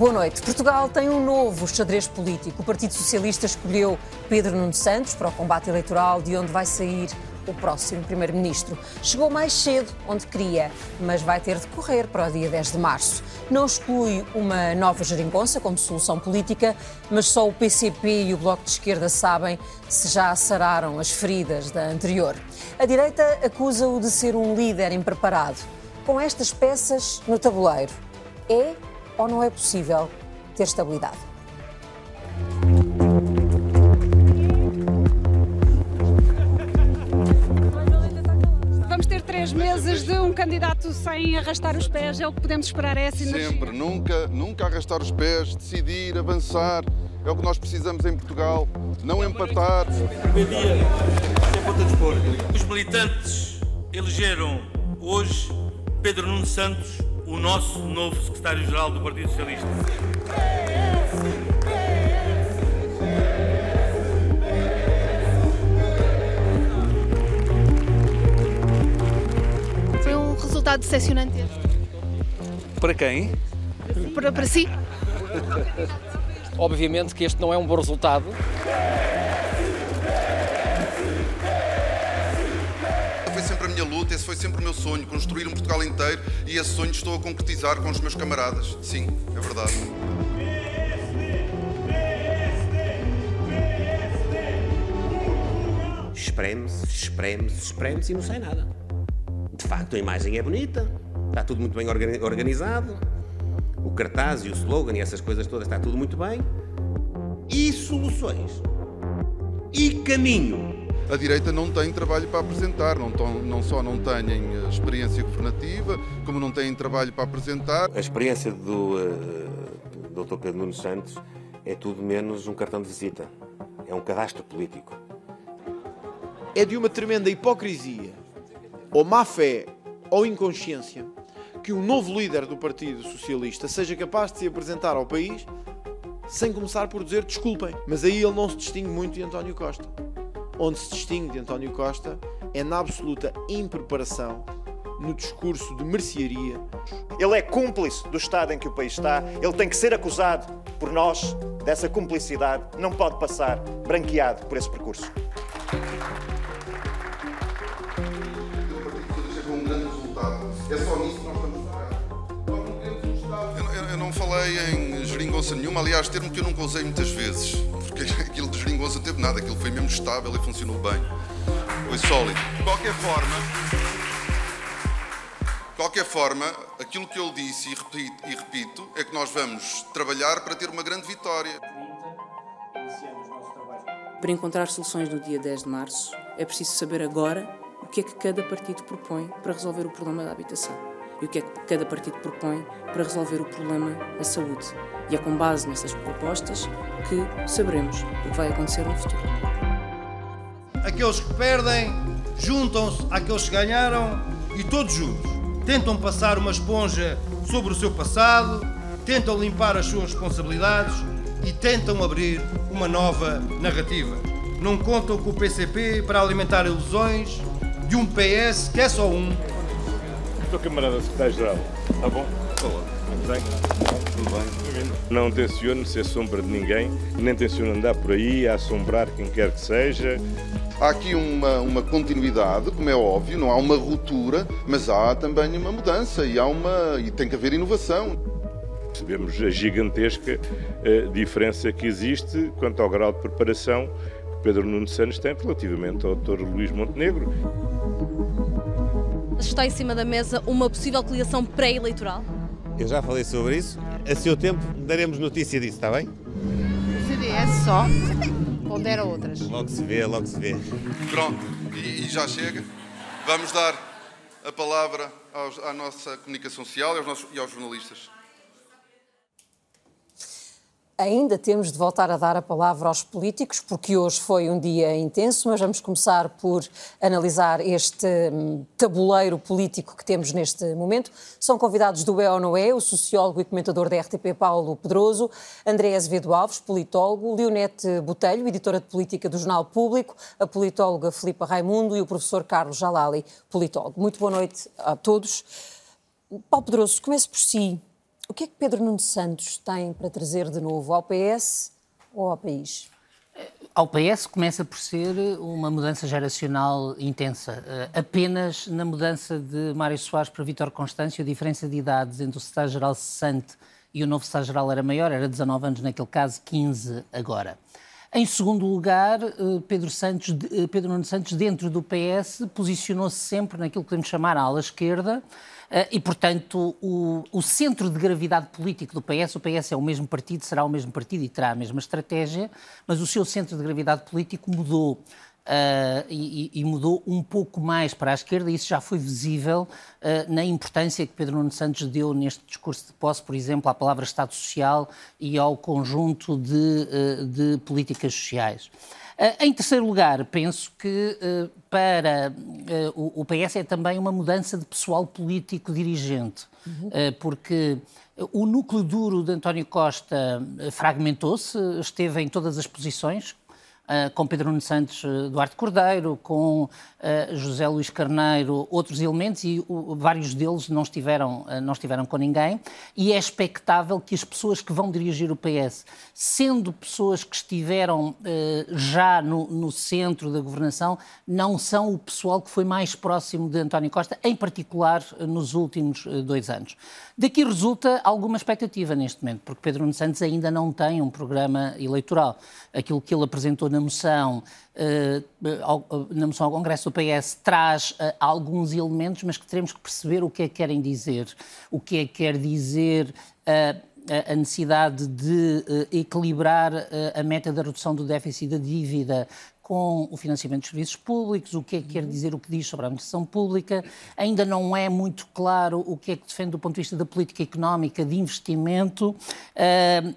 Boa noite. Portugal tem um novo xadrez político. O Partido Socialista escolheu Pedro Nuno Santos para o combate eleitoral, de onde vai sair o próximo Primeiro-Ministro. Chegou mais cedo onde queria, mas vai ter de correr para o dia 10 de março. Não exclui uma nova geringonça como solução política, mas só o PCP e o Bloco de Esquerda sabem se já sararam as feridas da anterior. A direita acusa-o de ser um líder impreparado. Com estas peças no tabuleiro, é ou não é possível ter estabilidade? Vamos ter três meses de um candidato sem arrastar os pés, é o que podemos esperar, é essa energia? Sempre, nunca, nunca arrastar os pés, decidir, avançar. É o que nós precisamos em Portugal. Não empatar. Dia, expor. Os militantes elegeram hoje Pedro Nuno Santos, o nosso novo secretário-geral do Partido Socialista. Foi um resultado decepcionante este. Para quem? Para, para si? Obviamente que este não é um bom resultado. Luta, esse foi sempre o meu sonho, construir um Portugal inteiro e esse sonho estou a concretizar com os meus camaradas. Sim, é verdade. Espreme-se, espreme-se, espreme-se e não sai nada. De facto, a imagem é bonita, está tudo muito bem organi- organizado. O cartaz e o slogan e essas coisas todas está tudo muito bem. E soluções? E caminho? A direita não tem trabalho para apresentar, não, tão- não só não têm eh, experiência governativa, como não têm trabalho para apresentar. A experiência do uh, Dr. Pedro Nuno Santos é tudo menos um cartão de visita. É um cadastro político. é de uma tremenda hipocrisia, ou má fé, ou inconsciência, que um novo líder do Partido Socialista seja capaz de se apresentar ao país sem começar por dizer desculpem. Mas aí ele não se distingue muito de António Costa. Onde se distingue de António Costa é na absoluta impreparação, no discurso de mercearia. Ele é cúmplice do estado em que o país está. Ele tem que ser acusado por nós dessa cumplicidade. Não pode passar branqueado por esse percurso. Geringonça nenhuma, aliás, termo que eu nunca usei muitas vezes, porque aquilo de geringonça não teve nada, aquilo foi mesmo estável e funcionou bem. Foi sólido. De qualquer forma, de qualquer forma, aquilo que eu disse e repito, e repito é que nós vamos trabalhar para ter uma grande vitória. Para encontrar soluções no dia 10 de março, é preciso saber agora o que é que cada partido propõe para resolver o problema da habitação e o que é que cada partido propõe para resolver o problema da saúde. E é com base nessas propostas que saberemos o que vai acontecer no futuro. Aqueles que perdem juntam-se àqueles que ganharam e todos juntos tentam passar uma esponja sobre o seu passado, tentam limpar as suas responsabilidades e tentam abrir uma nova narrativa. Não contam com o PCP para alimentar ilusões de um PS que é só um. Estou camarada secretário-geral. Está bom? Olá. Tudo bem? Tudo bem. Não tenciono ser sombra de ninguém, nem tenciono andar por aí a assombrar quem quer que seja. Há aqui uma, uma continuidade, como é óbvio, não há uma ruptura, mas há também uma mudança e, há uma, e tem que haver inovação. Percebemos a gigantesca eh, diferença que existe quanto ao grau de preparação que Pedro Nuno Santos tem relativamente ao Dr. Luís Montenegro. Está em cima da mesa uma possível coligação pré-eleitoral? Eu já falei sobre isso. A seu tempo daremos notícia disso, está bem? O CDS só pondera outras. Logo se vê, logo se vê. Pronto, e, e já chega. Vamos dar a palavra aos- à nossa comunicação social e aos, nossos, e aos jornalistas. Ainda temos de voltar a dar a palavra aos políticos, porque hoje foi um dia intenso, mas vamos começar por analisar este hum, tabuleiro político que temos neste momento. São convidados do É ou Não É, o sociólogo e comentador da RTP Paulo Pedroso, André Azevedo Alves, politólogo, Leonete Botelho, editora de política do Jornal Público, a politóloga Filipa Raimundo e o professor Carlos Jalali, politólogo. Muito boa noite a todos. Paulo Pedroso, comece por si. O que é que Pedro Nuno Santos tem para trazer de novo ao PS ou ao país? Ao PS começa por ser uma mudança geracional intensa. Uh, apenas na mudança de Mário Soares para Vítor Constâncio, a diferença de idades entre o secretário-geral cessante e o novo secretário-geral era maior, era 19 anos naquele caso, 15 agora. Em segundo lugar, uh, Pedro, Santos, uh, Pedro Nuno Santos, dentro do PS, posicionou-se sempre naquilo que podemos chamar a ala esquerda, eh, e, portanto, o, o, centro de gravidade político do PS, o PS é o mesmo partido, será o mesmo partido e terá a mesma estratégia, mas o seu centro de gravidade político mudou. Uh, e, e, mudou um pouco mais para a esquerda, e isso já foi visível uh, na importância que Pedro Nuno Santos deu neste discurso de posse, por exemplo, à palavra Estado Social e ao conjunto de, uh, de políticas sociais. Em terceiro lugar, penso que para o PS é também uma mudança de pessoal político dirigente, uhum. porque o núcleo duro de António Costa fragmentou-se, esteve em todas as posições, com Pedro Nuno Santos Duarte Cordeiro, com José Luís Carneiro, outros elementos, e vários deles não estiveram, não estiveram com ninguém. E é expectável que as pessoas que vão dirigir o PS sendo pessoas que estiveram eh, já no, no, centro da governação, não são o pessoal que foi mais próximo de António Costa, em particular eh, nos últimos eh, dois anos. Daqui resulta alguma expectativa neste momento, porque Pedro Santos ainda não tem um programa eleitoral. Aquilo que ele apresentou na moção, na moção ao Congresso do PS traz alguns elementos, mas que teremos que perceber o que é que querem dizer. O que é que quer dizer a necessidade de eh, equilibrar eh, a meta da redução do déficit da dívida com o financiamento dos serviços públicos, o que é que quer dizer, o que diz sobre a administração pública. Ainda não é muito claro o que é que defende do ponto de vista da política económica de investimento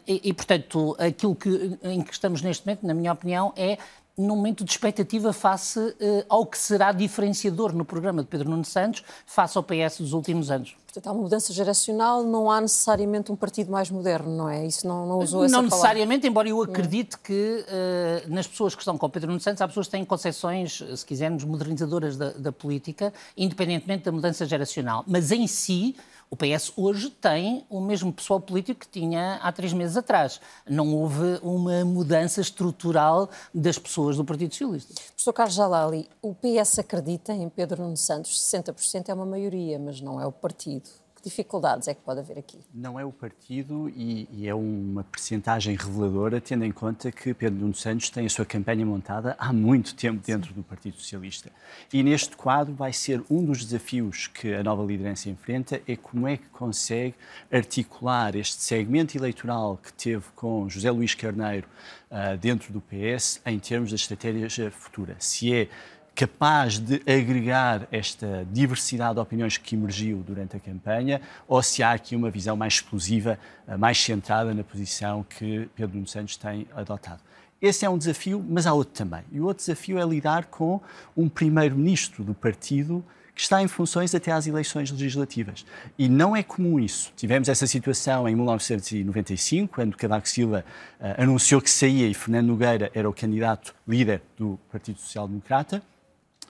e, portanto, aquilo que, em que estamos neste momento, na minha opinião, é num momento de expectativa face uh, ao que será diferenciador no programa de Pedro Nuno Santos face ao PS dos últimos anos. Portanto, há uma mudança geracional, não há necessariamente um partido mais moderno, não é? Isso não, não usou essa Não necessariamente, embora eu acredite que uh, nas pessoas que estão com Pedro Nuno Santos, há pessoas que têm concepções, se quisermos, modernizadoras da, da política, independentemente da mudança geracional. Mas em si, o PS hoje tem o mesmo pessoal político que tinha há três meses atrás. Não houve uma mudança estrutural das pessoas do Partido Socialista. Professor Carlos Jalali, o PS acredita em Pedro Nuno Santos? 60% é uma maioria, mas não é o partido dificuldades é que pode haver aqui? Não é o partido e, e, é uma percentagem reveladora, tendo em conta que Pedro Nuno Santos tem a sua campanha montada há muito tempo dentro Sim. do Partido Socialista. E neste quadro vai ser um dos desafios que a nova liderança enfrenta, é como é que consegue articular este segmento eleitoral que teve com José Luís Carneiro uh, dentro do PS em termos da estratégia futura. Se é capaz de agregar esta diversidade de opiniões que emergiu durante a campanha, ou se há aqui uma visão mais explosiva, eh, mais centrada na posição que Pedro Nuno Santos tem adotado. Esse é um desafio, mas há outro também. E o outro desafio é lidar com um primeiro-ministro do partido que está em funções até às eleições legislativas. E não é comum isso. Tivemos essa situação em 1995, quando Cavaco Silva uh, anunciou que saía e Fernando Nogueira era o candidato líder do Partido Social Democrata.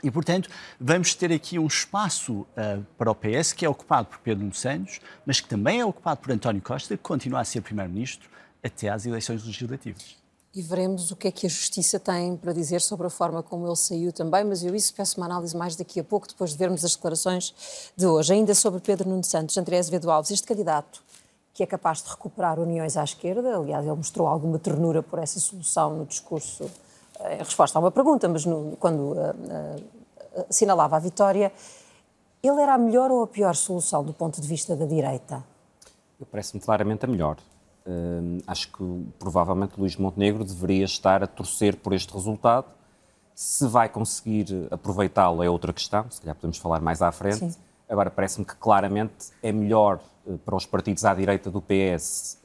E, portanto, vamos ter aqui um espaço uh, para o PS que é ocupado por Pedro Nuno Santos, mas que também é ocupado por António Costa, que continua a ser Primeiro-Ministro até às eleições legislativas. E veremos o que é que a Justiça tem para dizer sobre a forma como ele saiu também, mas eu isso peço uma análise mais daqui a pouco, depois de vermos as declarações de hoje. Ainda sobre Pedro Nuno Santos, André Azevedo Alves, este candidato que é capaz de recuperar uniões à esquerda, aliás, ele mostrou alguma ternura por essa solução no discurso em resposta a uma pergunta, mas no, quando uh, uh, assinalava a vitória, ele era a melhor ou a pior solução do ponto de vista da direita? Parece-me claramente a melhor. Uh, acho que provavelmente Luís Montenegro deveria estar a torcer por este resultado. Se vai conseguir aproveitá-lo é outra questão, se calhar podemos falar mais à frente. Sim. Agora, parece-me que claramente é melhor para os partidos à direita do PS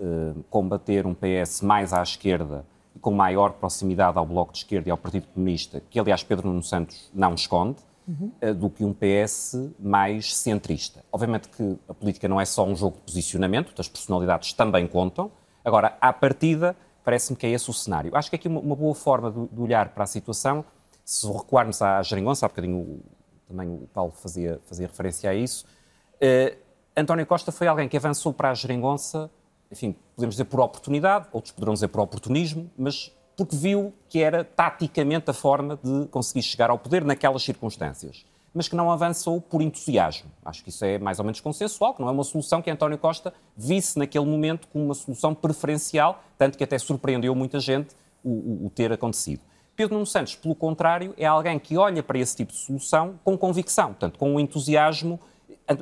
combater um PS mais à esquerda com maior proximidade ao Bloco de Esquerda e ao Partido Comunista, que aliás Pedro Nuno Santos não esconde, uhum. Eh, do que um PS mais centrista. Obviamente que a política não é só um jogo de posicionamento, as personalidades também contam. Agora, à partida, parece-me que é esse o cenário. Acho que aqui uma, uma boa forma de, olhar para a situação, se recuarmos à geringonça, há bocadinho também o Paulo fazia, fazia referência a isso, uh, António Costa foi alguém que avançou para a geringonça, enfim, podemos dizer por oportunidade, outros poderão dizer por oportunismo, mas porque viu que era taticamente a forma de conseguir chegar ao poder naquelas circunstâncias mas que não avançou por entusiasmo. Acho que isso é mais ou menos consensual, que não é uma solução que António Costa visse naquele momento como uma solução preferencial, tanto que até surpreendeu muita gente o, o, o ter acontecido. Pedro Nuno Santos, pelo contrário, é alguém que olha para esse tipo de solução com convicção, portanto, com um entusiasmo.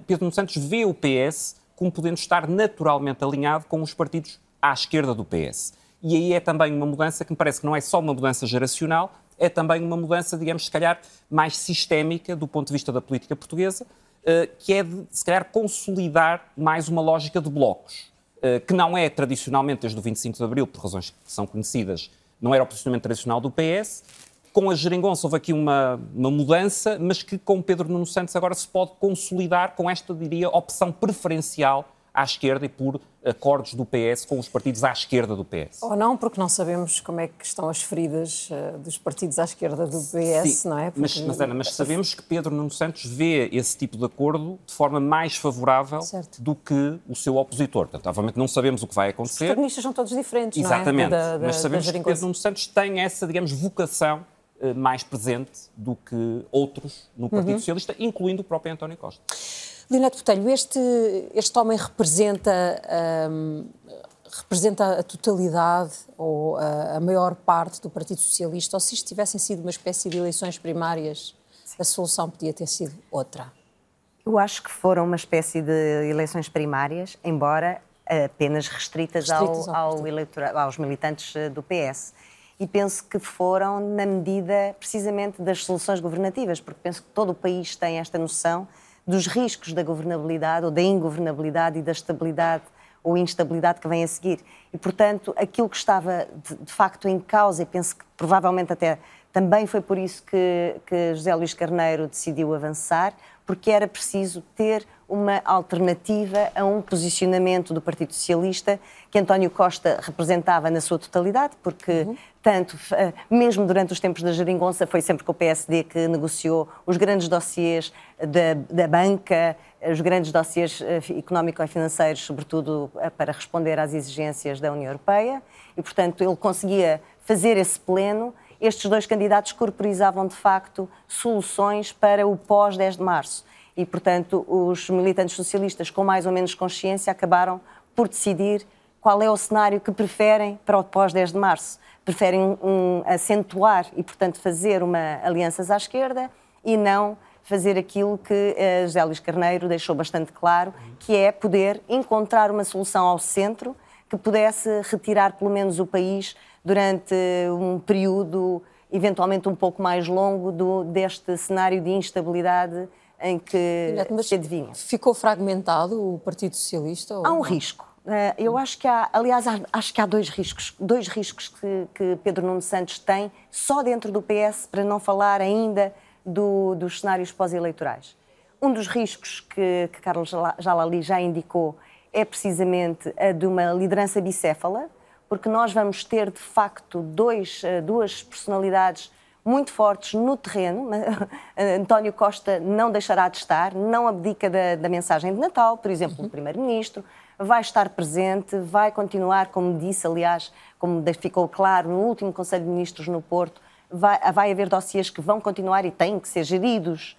Pedro Nuno Santos vê o PS como podendo estar naturalmente alinhado com os partidos à esquerda do PS. E aí é também uma mudança que me parece que não é só uma mudança geracional, é também uma mudança, digamos, se calhar mais sistémica do ponto de vista da política portuguesa, eh, que é de, se calhar, consolidar mais uma lógica de blocos, eh, que não é tradicionalmente, desde o 25 de Abril, por razões que são conhecidas, não era o posicionamento tradicional do PS. Com a geringonça houve aqui uma, uma mudança, mas que com Pedro Nuno Santos agora se pode consolidar com esta, diria, opção preferencial à esquerda e por acordos do PS com os partidos à esquerda do PS. Ou não, porque não sabemos como é que estão as feridas uh, dos partidos à esquerda do PS, Sim, não é? Porque... Mas, mas, Ana, mas sabemos que Pedro Nuno Santos vê esse tipo de acordo de forma mais favorável certo. do que o seu opositor. Portanto, obviamente não sabemos o que vai acontecer. Os protagonistas são todos diferentes, Exatamente. não é? Da, mas sabemos que Pedro Nuno Santos tem essa, digamos, vocação mais presente do que outros no Partido uhum. Socialista, incluindo o próprio António Costa. Leonardo Botelho, este, este homem representa, um, representa a totalidade ou a, a, maior parte do Partido Socialista, ou se isto tivessem sido uma espécie de eleições primárias, a solução podia ter sido outra? Eu acho que foram uma espécie de eleições primárias, embora apenas restritas, restritas ao, ao eleitora, aos militantes eh, do PS. E penso que foram na medida precisamente das soluções governativas, porque penso que todo o país tem esta noção dos riscos da governabilidade ou da ingovernabilidade e da estabilidade ou instabilidade que vem a seguir. E, portanto, aquilo que estava de, de facto em causa, e penso que provavelmente até também foi por isso que, que José Luís Carneiro decidiu avançar, porque era preciso ter uma alternativa a um posicionamento do Partido Socialista que António Costa representava na sua totalidade, porque uhum. tanto, eh, mesmo durante os tempos da geringonça, foi sempre com o PSD que negociou os grandes dossiês da, da banca, os grandes dossiês eh, económico e financeiros, sobretudo eh, para responder às exigências da União Europeia, e, portanto, ele conseguia fazer esse pleno estes dois candidatos corporizavam de facto soluções para o pós-10 de março. E, portanto, os militantes socialistas, com mais ou menos consciência, acabaram por decidir qual é o cenário que preferem para o pós-10 de março. Preferem um, acentuar e, portanto, fazer uma alianças à esquerda e não fazer aquilo que uh, José Luís Carneiro deixou bastante claro, que é poder encontrar uma solução ao centro que pudesse retirar pelo menos o país durante um período eventualmente um pouco mais longo do, deste cenário de instabilidade em que Mas se adivinha. Ficou fragmentado o Partido Socialista? Há um risco. Eh, eu acho que há, aliás, acho que há dois riscos, dois riscos que, que Pedro Nuno Santos tem só dentro do PS, para não falar ainda do, dos cenários pós-eleitorais. Um dos riscos que, que Carlos Jalali já indicou é precisamente a de uma liderança bicéfala, porque nós vamos ter, de facto, dois, eh, duas personalidades muito fortes no terreno. António Costa não deixará de estar, não abdica da, da mensagem de Natal, por exemplo, o Primeiro-Ministro, vai estar presente, vai continuar, como disse, aliás, como ficou claro no último Conselho de Ministros no Porto, vai, vai haver dossiês que vão continuar e têm que ser geridos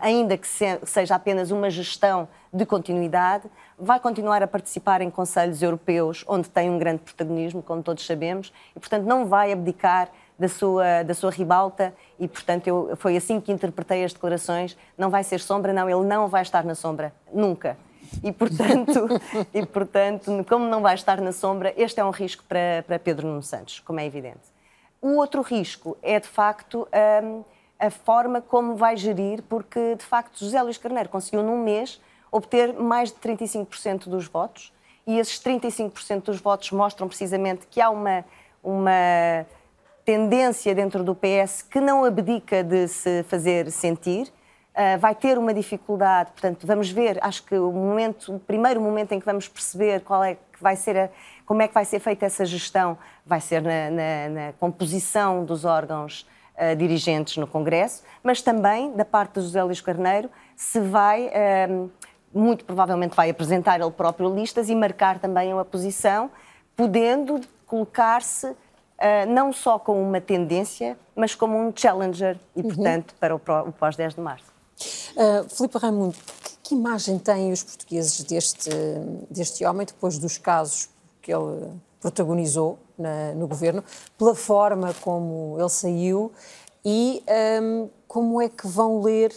ainda que seja apenas uma gestão de continuidade, vai continuar a participar em conselhos europeus, onde tem um grande protagonismo, como todos sabemos, e, portanto, não vai abdicar da sua, da sua ribalta e, portanto, eu, foi assim que interpretei as declarações. Não vai ser sombra, não, ele não vai estar na sombra, nunca. E, portanto, e, portanto como não vai estar na sombra, este é um risco para, para Pedro Nuno Santos, como é evidente. O outro risco é, de facto, um, a forma como vai gerir, porque de facto José Luís Carneiro conseguiu num mês obter mais de 35% dos votos e esses 35% dos votos mostram precisamente que há uma, uma tendência dentro do PS que não abdica de se fazer sentir. Uh, vai ter uma dificuldade, portanto, vamos ver, acho que o momento, o primeiro momento em que vamos perceber qual é que vai ser a, como é que vai ser feita essa gestão, vai ser na, na, na composição dos órgãos uh, dirigentes no Congresso, mas também da parte de José Luís Carneiro se vai uh, muito provavelmente vai apresentar ele próprio listas e marcar também uma posição, podendo colocar-se uh, não só como uma tendência, mas como um challenger e, uhum. portanto, para o, o pós-10 de março. Uh, Filipe Raimundo, que, que, imagem têm os portugueses deste, deste homem depois dos casos que ele protagonizou na, no governo, pela forma como ele saiu e um, como é que vão ler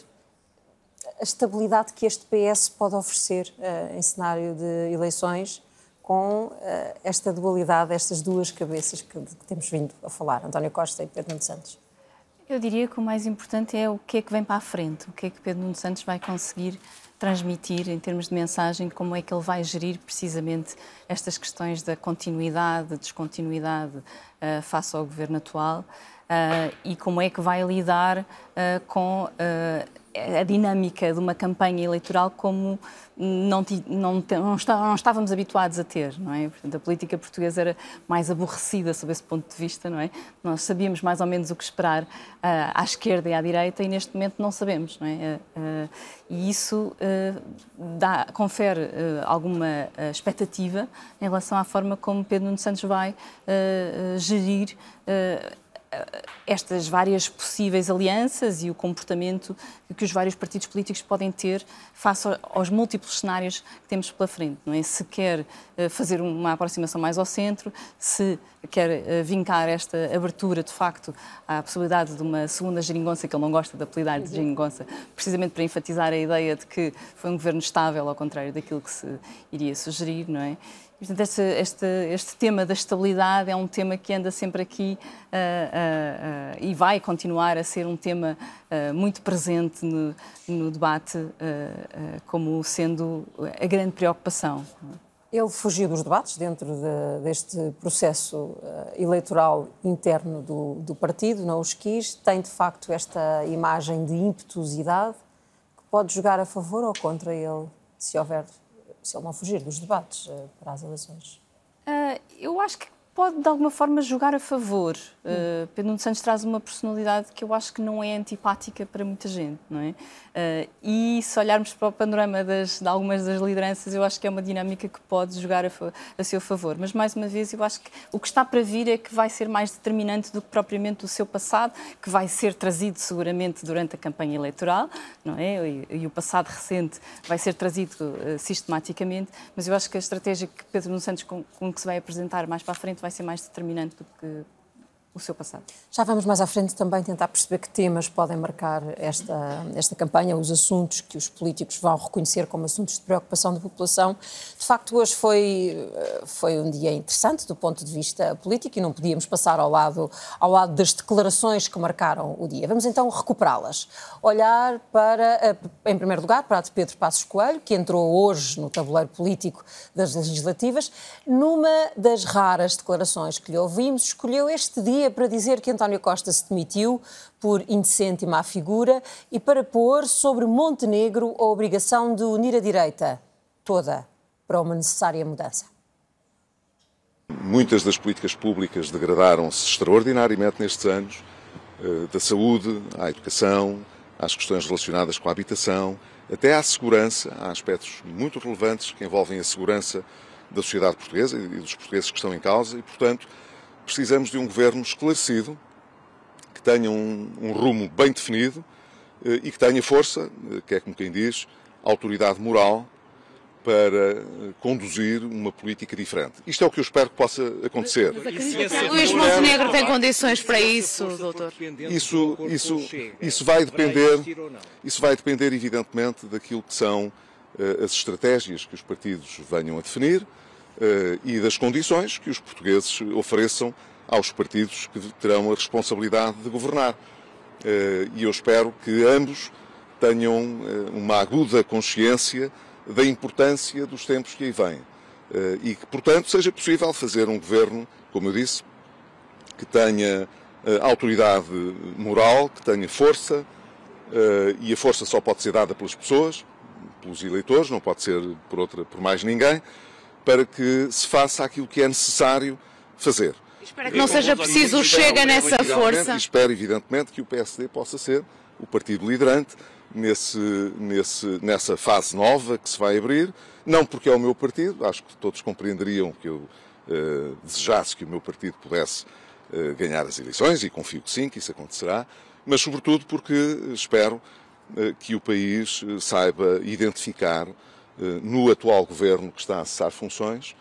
a estabilidade que este PS pode oferecer uh, em cenário de eleições com uh, esta dualidade, estas duas cabeças que, que, temos vindo a falar, António Costa e Pedro Nuno Santos? Eu diria que o mais importante é o que é que vem para a frente, o que é que Pedro Nuno Santos vai conseguir transmitir em termos de mensagem, como é que ele vai gerir precisamente estas questões da continuidade, descontinuidade uh, face ao governo atual uh, e como é que vai lidar uh, com a dinâmica de uma campanha eleitoral como não, não, não, não, estávamos habituados a ter, não é? Portanto, a política portuguesa era mais aborrecida sob esse ponto de vista, não é? Nós sabíamos mais ou menos o que esperar uh, à esquerda e à direita e neste momento não sabemos, não é? Uh, e isso uh, dá, confere alguma expectativa em relação à forma como Pedro Nuno Santos vai gerir estas várias possíveis alianças e o comportamento que os vários partidos políticos podem ter face aos múltiplos cenários que temos pela frente. Não é? Se quer eh, fazer uma aproximação mais ao centro, se quer eh, vincar esta abertura, de facto, à possibilidade de uma segunda geringonça, que ele não gosta de apelidar de geringonça, precisamente para enfatizar a ideia de que foi um governo estável, ao contrário daquilo que se iria sugerir, não é? Portanto, este, este, este, tema da estabilidade é um tema que anda sempre aqui uh, uh, uh, e vai continuar a ser um tema muito presente no, no debate, como sendo a grande preocupação. Ele fugiu dos debates dentro de, deste processo eleitoral interno do, do, partido, não os quis. Tem, de facto, esta imagem de impetuosidade que pode jogar a favor ou contra ele, se houver se ele não fugir dos debates uh, para as eleições? Uh, eu acho que pode, de alguma forma, jogar a favor. Uh, Pedro Nuno Santos traz uma personalidade que eu acho que não é antipática para muita gente, não é? Uh, e se olharmos para o panorama das, de algumas das lideranças, eu acho que é uma dinâmica que pode jogar a, a, seu favor. Mas, mais uma vez, eu acho que o que está para vir é que vai ser mais determinante do que propriamente o seu passado, que vai ser trazido seguramente durante a campanha eleitoral, não é? E, e o passado recente vai ser trazido uh, sistematicamente, mas eu acho que a estratégia que Pedro Nuno Santos com, com que se vai apresentar mais para a frente vai ser mais determinante do que o seu passado. Já vamos mais à frente também tentar perceber que temas podem marcar esta, esta campanha, os assuntos que os políticos vão reconhecer como assuntos de preocupação da população. De facto, hoje foi, foi um dia interessante do ponto de vista político e não podíamos passar ao lado, ao lado das declarações que marcaram o dia. Vamos então recuperá-las. Olhar para, em primeiro lugar, para a de Pedro Passos Coelho, que entrou hoje no tabuleiro político das legislativas, numa das raras declarações que lhe ouvimos, escolheu este dia para dizer que António Costa se demitiu por indecente e má figura e para pôr sobre Montenegro a obrigação de unir a direita toda para uma necessária mudança. Muitas das políticas públicas degradaram-se extraordinariamente nestes anos, eh, da saúde à educação, às questões relacionadas com a habitação, até à segurança. Há aspectos muito relevantes que envolvem a segurança da sociedade portuguesa e dos portugueses que estão em causa e, portanto, precisamos de um governo esclarecido, que tenha um, um rumo bem definido eh, e que tenha força, eh, que é como quem diz, autoridade moral para eh, conduzir uma política diferente. Isto é o que eu espero que possa acontecer. Luís Montenegro tem condições para isso, doutor? Isso, isso, isso vai depender, isso vai depender evidentemente daquilo que são as estratégias que os partidos venham a definir e das condições que os portugueses ofereçam aos partidos que terão a responsabilidade de governar. Eh, e eu espero que ambos tenham eh, uma aguda consciência da importância dos tempos que aí vêm. E que, portanto, seja possível fazer um governo, como eu disse, que tenha autoridade moral, que tenha força, e a força só pode ser dada pelas pessoas, pelos eleitores, não pode ser por, outra, por mais ninguém para que se faça aquilo que é necessário fazer. Espero que não seja preciso chega nessa força. Espero, evidentemente, que o PSD possa ser o partido liderante nesse, nesse, nessa fase nova que se vai abrir, não porque é o meu partido, acho que todos compreenderiam que eu uh, desejasse que o meu partido pudesse uh, ganhar as eleições, e confio que sim, que isso acontecerá, mas sobretudo porque espero uh, que o país saiba identificar no atual governo que está a cessar funções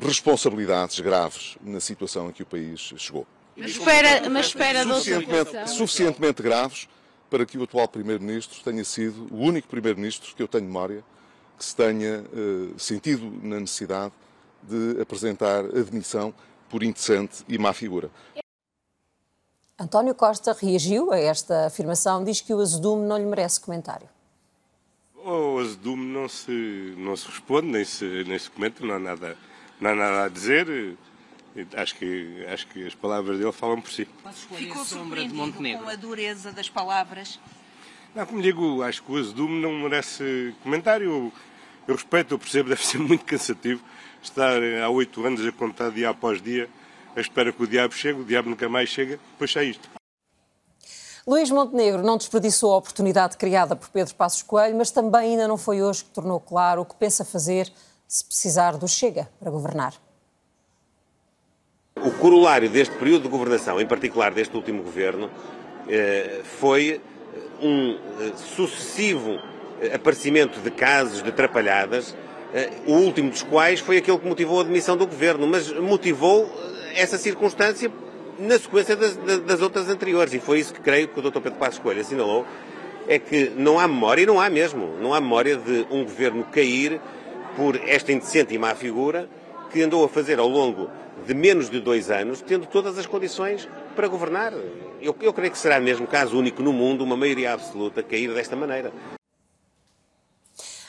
responsabilidades graves na situação em que o país chegou. Mas espera, mas espera suficientemente, suficientemente graves para que o atual Primeiro-Ministro tenha sido o único Primeiro-Ministro que eu tenho memória que se tenha sentido na necessidade de apresentar admissão por indecente e má figura. António Costa reagiu a esta afirmação, diz que o azedume não lhe merece comentário. O azedume não se, não se responde, nem se, nem se comenta, não há, nada, não há nada a dizer. Acho que, acho que as palavras dele falam por si. Ficou surpreendido com a dureza das palavras? Não, como digo, acho que o azedume não merece comentário. Eu, eu respeito, eu percebo, deve ser muito cansativo estar há oito anos a contar dia após dia, à espera que o diabo chegue, o diabo nunca mais chega, depois é isto. Luís Montenegro não desperdiçou a oportunidade criada por Pedro Passos Coelho, mas também ainda não foi hoje que tornou claro o que pensa fazer se precisar do Chega para governar. O corolário deste período de governação, em particular deste último governo, eh, foi um eh, sucessivo eh, aparecimento de casos de atrapalhadas, o último dos quais foi aquele que motivou a demissão do governo, mas motivou essa circunstância na sequência das, das outras anteriores, e foi isso que creio que o Dr. Pedro Passos Coelho assinalou, é que não há memória, e não há mesmo, não há memória de um governo cair por esta indecente e má figura que andou a fazer ao longo de menos de dois anos, tendo todas as condições para governar. Eu, eu creio que será mesmo caso único no mundo uma maioria absoluta cair desta maneira.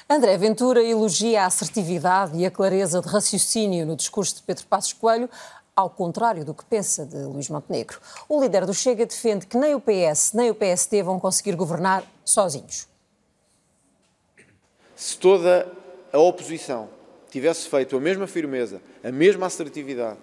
André Ventura elogia a assertividade e a clareza de raciocínio no discurso de Pedro Passos Coelho, ao contrário do que pensa de Luís Montenegro. O líder do Chega defende que nem o PS nem o PSD vão conseguir governar sozinhos. Se toda a oposição tivesse feito a mesma firmeza, a mesma assertividade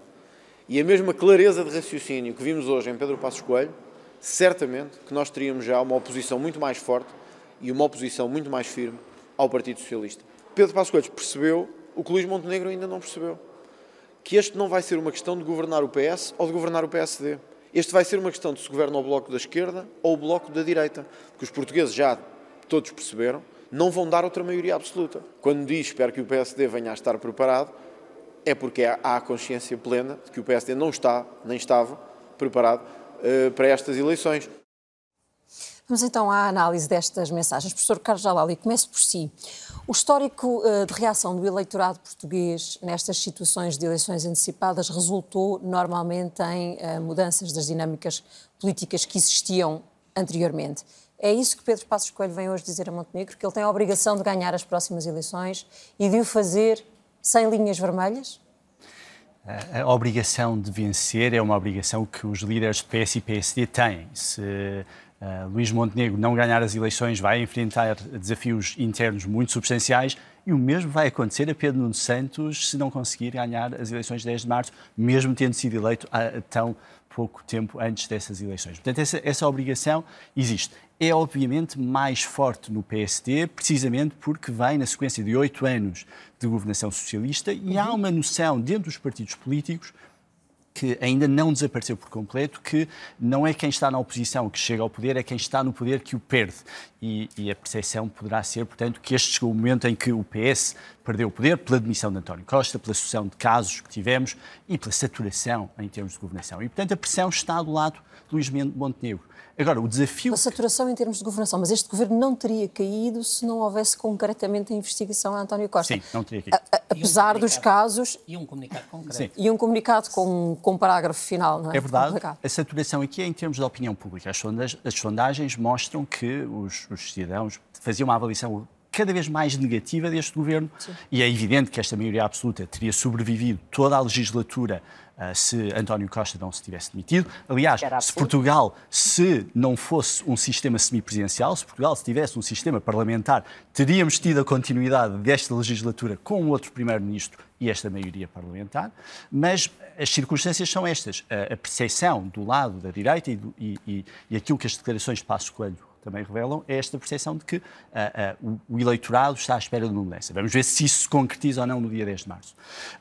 e a mesma clareza de raciocínio que vimos hoje em Pedro Passos Coelho, certamente que nós teríamos já uma oposição muito mais forte e uma oposição muito mais firme ao Partido Socialista. Pedro Passos Coelho percebeu o que Luís Montenegro ainda não percebeu. Que este não vai ser uma questão de governar o PS ou de governar o PSD. Este vai ser uma questão de se governa o Bloco da Esquerda ou o Bloco da Direita. Porque os portugueses já todos perceberam não vão dar outra maioria absoluta. Quando diz espero que o PSD venha a estar preparado, é porque há a consciência plena de que o PSD não está, nem estava, preparado uh, para estas eleições. Vamos então à análise destas mensagens. Professor Carlos Jalali, comece por si. O histórico uh, de reação do eleitorado português nestas situações de eleições antecipadas resultou normalmente em uh, mudanças das dinâmicas políticas que existiam anteriormente. É isso que Pedro Passos Coelho vem hoje dizer a Montenegro, que ele tem a obrigação de ganhar as próximas eleições e de o fazer sem linhas vermelhas? A obrigação de vencer é uma obrigação que os líderes PS e PSD têm. Se uh, Luís Montenegro não ganhar as eleições, vai enfrentar desafios internos muito substanciais e o mesmo vai acontecer a Pedro Nuno Santos se não conseguir ganhar as eleições de 10 de março, mesmo tendo sido eleito há tão pouco tempo antes dessas eleições. Portanto, essa, essa obrigação existe é obviamente mais forte no PSD, precisamente porque vem na sequência de oito anos de governação socialista e há uma noção dentro dos partidos políticos que ainda não desapareceu por completo, que não é quem está na oposição que chega ao poder, é quem está no poder que o perde. E, e a percepção poderá ser, portanto, que este chegou o momento em que o PS perdeu o poder pela demissão de António Costa, pela sucessão de casos que tivemos e pela saturação em termos de governação. E, portanto, a pressão está do lado de Luís Montenegro. Agora, o desafio. A saturação em termos de governação, mas este governo não teria caído se não houvesse concretamente a investigação a António Costa. Sim, não teria caído. A, a, apesar um dos casos. E um comunicado concreto. Sim. E um comunicado com, com um parágrafo final, não é? É verdade. A saturação aqui é em termos de opinião pública. As sondagens, as sondagens mostram que os, os cidadãos faziam uma avaliação cada vez mais negativa deste governo Sim. e é evidente que esta maioria absoluta teria sobrevivido toda a legislatura uh, se António Costa não se tivesse demitido. Aliás, se Portugal, se não fosse um sistema semipresidencial, se Portugal se tivesse um sistema parlamentar, teríamos tido a continuidade desta legislatura com outro primeiro-ministro e esta maioria parlamentar, mas as circunstâncias são estas. A, percepção do lado da direita e, do, e, e, e aquilo que as declarações de Passos Coelho também revelam, é esta percepção de que uh, uh, o, o, eleitorado está à espera de uma mudança. Vamos ver se isso se concretiza ou não no dia 10 de março.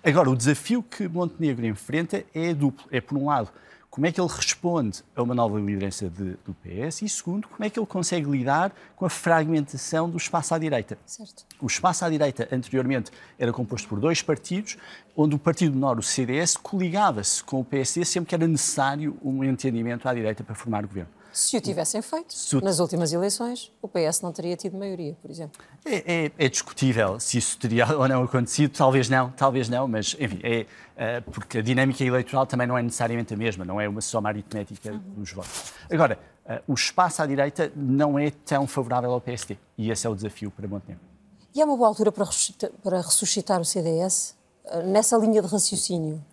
Agora, o desafio que Montenegro enfrenta é duplo. É, por um lado, como é que ele responde a uma nova liderança de, do PS e, segundo, como é que ele consegue lidar com a fragmentação do espaço à direita. Certo. O espaço à direita, anteriormente, era composto por dois partidos, onde o Partido Menor, o CDS, coligava-se com o PSD sempre que era necessário um entendimento à direita para formar governo. Se o tivessem feito, o... nas últimas eleições, o PS não teria tido maioria, por exemplo. É, é, é, discutível se isso teria ou não acontecido, talvez não, talvez não, mas enfim, é, é, porque a dinâmica eleitoral também não é necessariamente a mesma, não é uma soma aritmética uhum. dos votos. Agora, uh, o espaço à direita não é tão favorável ao PSD e esse é o desafio para Montenegro. E é uma boa altura para ressuscitar, para ressuscitar o CDS uh, nessa linha de raciocínio?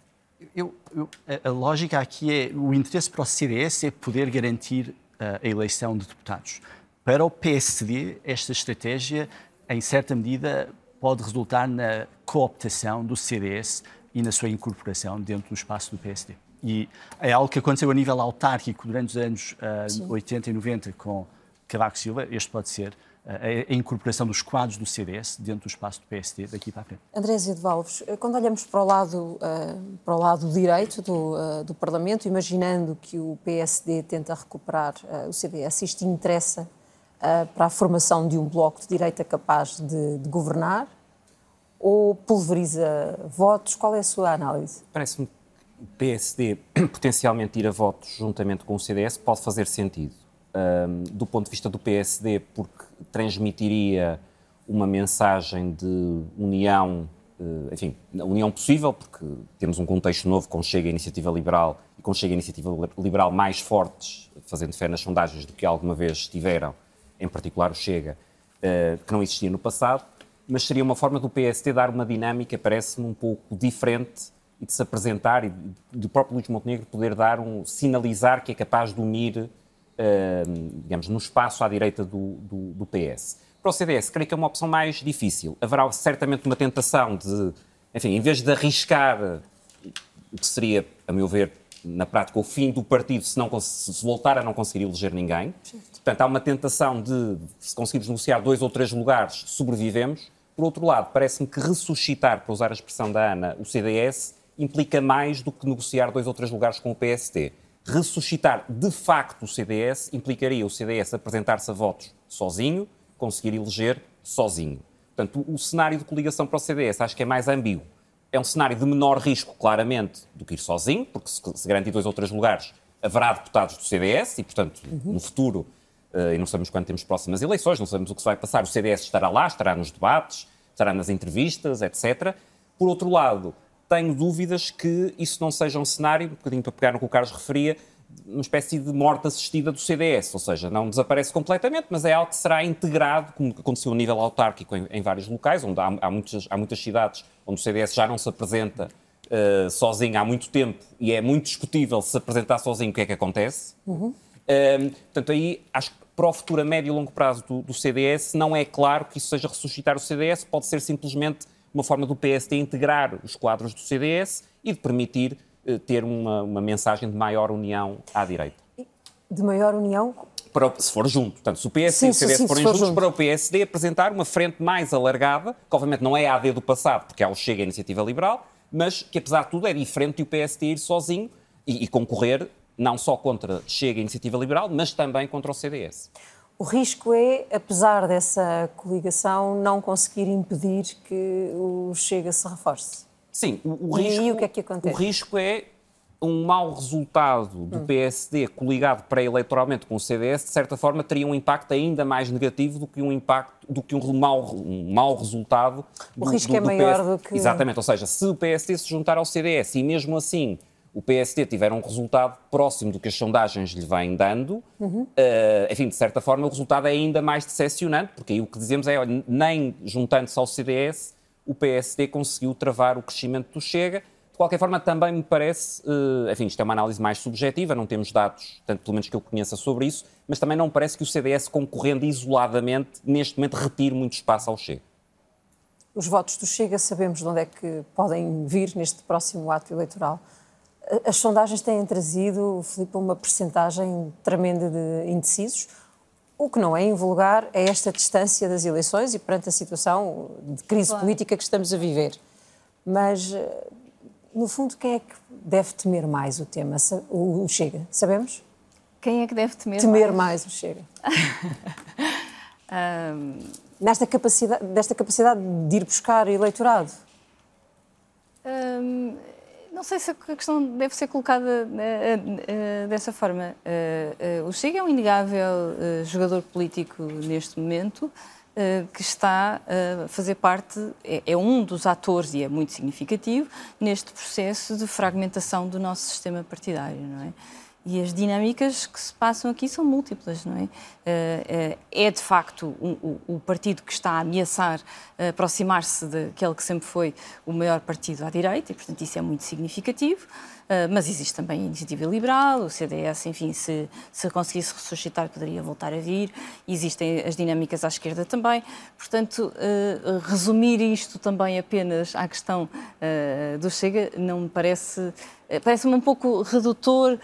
Eu, eu, a, lógica aqui é o interesse para o CDS é poder garantir uh, a eleição de deputados. Para o PSD, esta estratégia, em certa medida, pode resultar na cooptação do CDS e na sua incorporação dentro do espaço do PSD. E é algo que aconteceu a nível autárquico durante os anos uh, 80 e 90 com Cavaco Silva. Este pode ser a, incorporação dos quadros do CDS dentro do espaço do PSD daqui para a frente. André Azevedo Alves, quando olhamos para o lado, uh, para o lado direito do, uh, do Parlamento, imaginando que o PSD tenta recuperar o CDS, isto interessa para a formação de um bloco de direita capaz de, de governar ou pulveriza votos? Qual é a sua análise? Parece-me que o PSD potencialmente ir a votos juntamente com o CDS pode fazer sentido um, do ponto de vista do PSD, porque transmitiria uma mensagem de união, uh, enfim, união possível, porque temos um contexto novo com Chega a Iniciativa Liberal e com Chega a Iniciativa Liberal mais fortes, fazendo fé nas sondagens, do que alguma vez tiveram, em particular o Chega, uh, que não existia no passado, mas seria uma forma do PSD dar uma dinâmica, parece-me, um pouco diferente e de se apresentar e do próprio Luís Montenegro poder dar um sinalizar que é capaz de unir digamos, no espaço à direita do, do, do, PS. Para o CDS, creio que é uma opção mais difícil. Haverá certamente uma tentação de, enfim, em vez de arriscar o que seria, a meu ver, na prática, o fim do partido se, não, se voltar a não conseguir eleger ninguém. Portanto, há uma tentação de, se conseguirmos negociar dois ou três lugares, sobrevivemos. Por outro lado, parece-me que ressuscitar, para usar a expressão da Ana, o CDS implica mais do que negociar dois ou três lugares com o PST ressuscitar de facto o CDS implicaria o CDS apresentar-se a votos sozinho, conseguir eleger sozinho. Portanto, o, cenário de coligação para o CDS acho que é mais ambíguo. É um cenário de menor risco, claramente, do que ir sozinho, porque se, garantir dois ou três lugares, haverá deputados do CDS e, portanto, uhum. no futuro, uh, e não sabemos quando temos próximas eleições, não sabemos o que se vai passar, o CDS estará lá, estará nos debates, estará nas entrevistas, etc. Por outro lado, tenho dúvidas que isso não seja um cenário, um bocadinho para pegar no que o Carlos referia, uma espécie de morte assistida do CDS, ou seja, não desaparece completamente, mas é algo que será integrado, como aconteceu a nível autárquico em, em vários locais, onde há, há, muitas, há muitas cidades onde o CDS já não se apresenta uh, sozinho há muito tempo e é muito discutível se apresentar sozinho o que é que acontece. Uhum. Uh, portanto, aí acho que para o futuro a médio e longo prazo do, do CDS não é claro que isso seja ressuscitar o CDS, pode ser simplesmente uma forma do PSD integrar os quadros do CDS e de permitir eh, ter uma, uma mensagem de maior união à direita. De maior união? Para, se for junto. Portanto, se o PS sim, e o CDS sim, forem for juntos, junto. para o PSD apresentar uma frente mais alargada, que obviamente não é a AD do passado, porque ela chega à iniciativa liberal, mas que apesar de tudo é diferente de o PSD ir sozinho e, e concorrer não só contra Chega a Iniciativa Liberal, mas também contra o CDS. O risco é, apesar dessa coligação, não conseguir impedir que o Chega se reforce. Sim, o, o risco, e o que é que acontece? O risco é um mau resultado do hum. PSD coligado pré-eleitoralmente com o CDS, de certa forma, teria um impacto ainda mais negativo do que um impacto, do que um mau, um mau resultado. O do, risco do, é do maior PS... do que. Exatamente, ou seja, se o PSD se juntar ao CDS e mesmo assim o PSD tiver um resultado próximo do que as sondagens lhe vêm dando, uhum. uh, enfim, de certa forma o resultado é ainda mais decepcionante, porque aí o que dizemos é, olha, nem juntando-se ao CDS, o PSD conseguiu travar o crescimento do Chega. De qualquer forma, também me parece, uh, enfim, isto é uma análise mais subjetiva, não temos dados, tanto pelo menos que eu conheça sobre isso, mas também não me parece que o CDS, concorrendo isoladamente, neste momento retire muito espaço ao Chega. Os votos do Chega sabemos de onde é que podem vir neste próximo ato eleitoral. As sondagens têm trazido, Filipe, uma percentagem tremenda de indecisos O que não é invulgar é esta distância das eleições e perante a situação de crise Claro. política que estamos a viver. Mas, no fundo, quem é que deve temer mais o tema? O Chega, sabemos? Quem é que deve temer, Temer mais o Chega. Nesta capacidade, desta capacidade de ir buscar eleitorado? Hum, não sei se a questão deve ser colocada eh, eh, dessa forma. O Chega é um inegável jogador político neste momento que está a fazer parte, é, é um dos atores e é muito significativo neste processo de fragmentação do nosso sistema partidário, não é? E as dinâmicas que se passam aqui são múltiplas, não é? Eh, eh, É de facto o, o partido que está a ameaçar eh, aproximar-se daquele que sempre foi o maior partido à direita, e portanto isso é muito significativo. Eh, Mas existe também a Iniciativa Liberal, o CDS, enfim, se, se conseguisse ressuscitar, poderia voltar a vir. Existem as dinâmicas à esquerda também. Portanto, eh, resumir isto também apenas à questão eh, do Chega não me parece. eh, Parece-me um pouco redutor.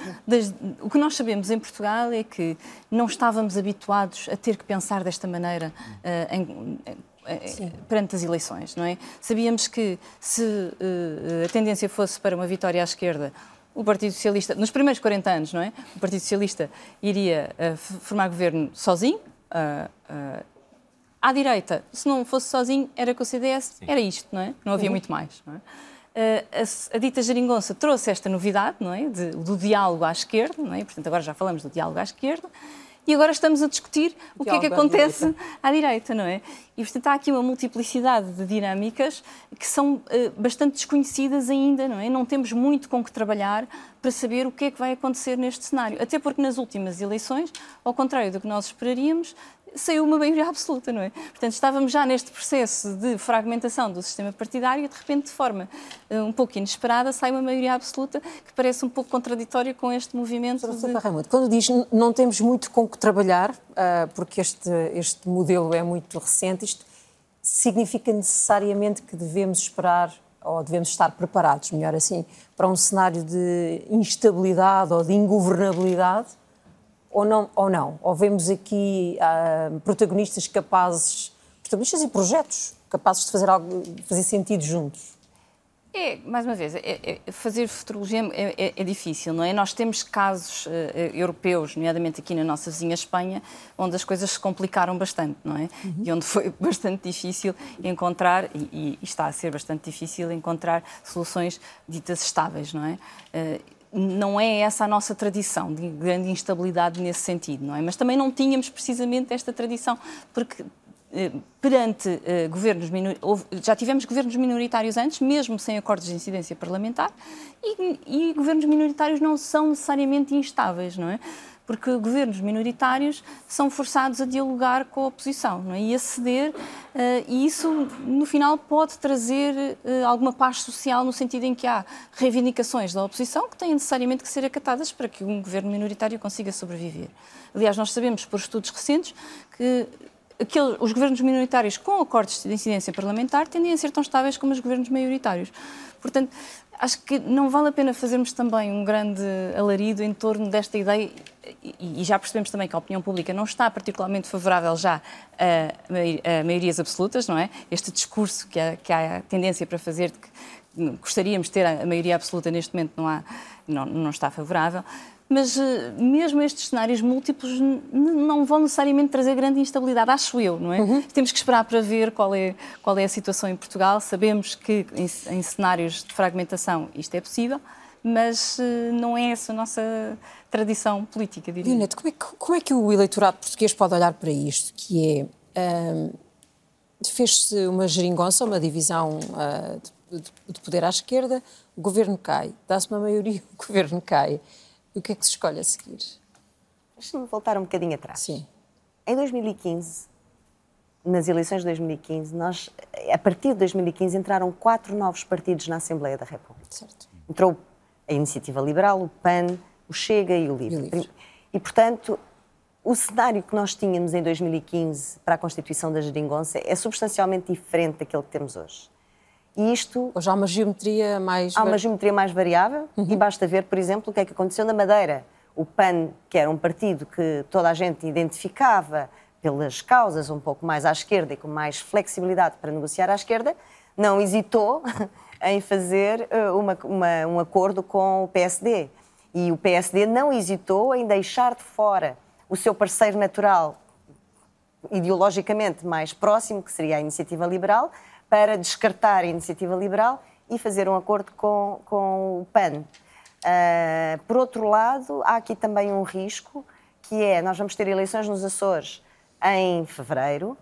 o que nós sabemos em Portugal é que não estávamos habituados a ter que pensar desta maneira eh, perante as eleições, não é? Sabíamos que se eh, a tendência fosse para uma vitória à esquerda, o Partido Socialista, nos primeiros 40 anos, não é? O Partido Socialista iria f- formar governo sozinho. ah, à direita, se não fosse sozinho, era com o CDS, era isto, não é? Não havia Uhum. muito mais, não é? A, a dita geringonça trouxe esta novidade, não é? De- do diálogo à esquerda, não é? Portanto, agora já falamos do diálogo à esquerda. E agora estamos a discutir o que é que acontece à direita, não é? E, portanto, há aqui uma multiplicidade de dinâmicas que são eh, bastante desconhecidas ainda, não é? Não temos muito com que trabalhar para saber o que é que vai acontecer neste cenário. Até porque nas últimas eleições, ao contrário do que nós esperaríamos, saiu uma maioria absoluta, não é? Portanto, estávamos já neste processo de fragmentação do sistema partidário e, de repente, de forma eh, um pouco inesperada, sai uma maioria absoluta que parece um pouco contraditória com este movimento de... Raimundo, quando diz não temos muito com que trabalhar, ah, porque este, este modelo é muito recente, isto significa necessariamente que devemos esperar ou devemos estar preparados, melhor assim, para um cenário de instabilidade ou de ingovernabilidade? Ou não? Ou, não? ou vemos aqui ah, protagonistas capazes, protagonistas e projetos capazes de fazer, algo, de fazer sentido juntos? É, mais uma vez, é- é- fazer futurologia é, é- é difícil, não é? Nós temos casos eh, europeus, nomeadamente aqui na nossa vizinha Espanha, onde as coisas se complicaram bastante, não é? E onde foi bastante difícil encontrar, e, e está a ser bastante difícil encontrar soluções ditas estáveis, não é? Não é essa a nossa tradição de grande instabilidade nesse sentido, não é? Mas também não tínhamos precisamente esta tradição, porque eh, perante eh, governos já tivemos governos minoritários antes, mesmo sem acordos de incidência parlamentar, e, e governos minoritários não são necessariamente instáveis, não é? Porque governos minoritários são forçados a dialogar com a oposição é? e a ceder, eh, e isso, no final, pode trazer eh, alguma paz social, no sentido em que há reivindicações da oposição que têm necessariamente que ser acatadas para que um governo minoritário consiga sobreviver. Aliás, nós sabemos por estudos recentes que os governos minoritários com acordos de incidência parlamentar tendem a ser tão estáveis como os governos maioritários. Portanto, acho que não vale a pena fazermos também um grande alarido em torno desta ideia, e, já percebemos também que a opinião pública não está particularmente favorável já a, mai- a maiorias absolutas, não é? Este discurso que há, que há tendência para fazer de que gostaríamos de ter a maioria absoluta neste momento não, há, não, não está favorável. Mas eh, mesmo estes cenários múltiplos não vão necessariamente trazer grande instabilidade, acho eu, não é? Temos que esperar para ver qual é, qual é a situação em Portugal. Sabemos que em, em cenários de fragmentação isto é possível, mas eh, não é essa a nossa tradição política, diria. Leonete, como é, que, como é que o eleitorado português pode olhar para isto? Que é. hum, Fez-se uma geringonça, uma divisão de, de- de poder à esquerda, o governo cai, dá-se uma maioria, o governo cai. E o que é que se escolhe a seguir? Deixa-me voltar um bocadinho atrás. Sim. Em 2015, nas eleições de 2015, nós, a partir de 2015, entraram quatro novos partidos na Assembleia da República. Certo. Entrou a Iniciativa Liberal, o PAN, o Chega e o LIVRE. E, portanto, o cenário que nós tínhamos em 2015 para a constituição da geringonça é substancialmente diferente daquele que temos hoje. Isto... Hoje há uma geometria mais... Há uma geometria mais variável e basta ver, por exemplo, o que é que aconteceu na Madeira. o PAN, que era um partido que toda a gente identificava pelas causas um pouco mais à esquerda e com mais flexibilidade para negociar à esquerda, não hesitou em fazer uh, uma, uma, um acordo com o PSD. E o PSD não hesitou em deixar de fora o seu parceiro natural, ideologicamente mais próximo, que seria a Iniciativa Liberal, para descartar a Iniciativa Liberal e fazer um acordo com, com o PAN. Uh, por outro lado, há aqui também um risco, que é, nós vamos ter eleições nos Açores em fevereiro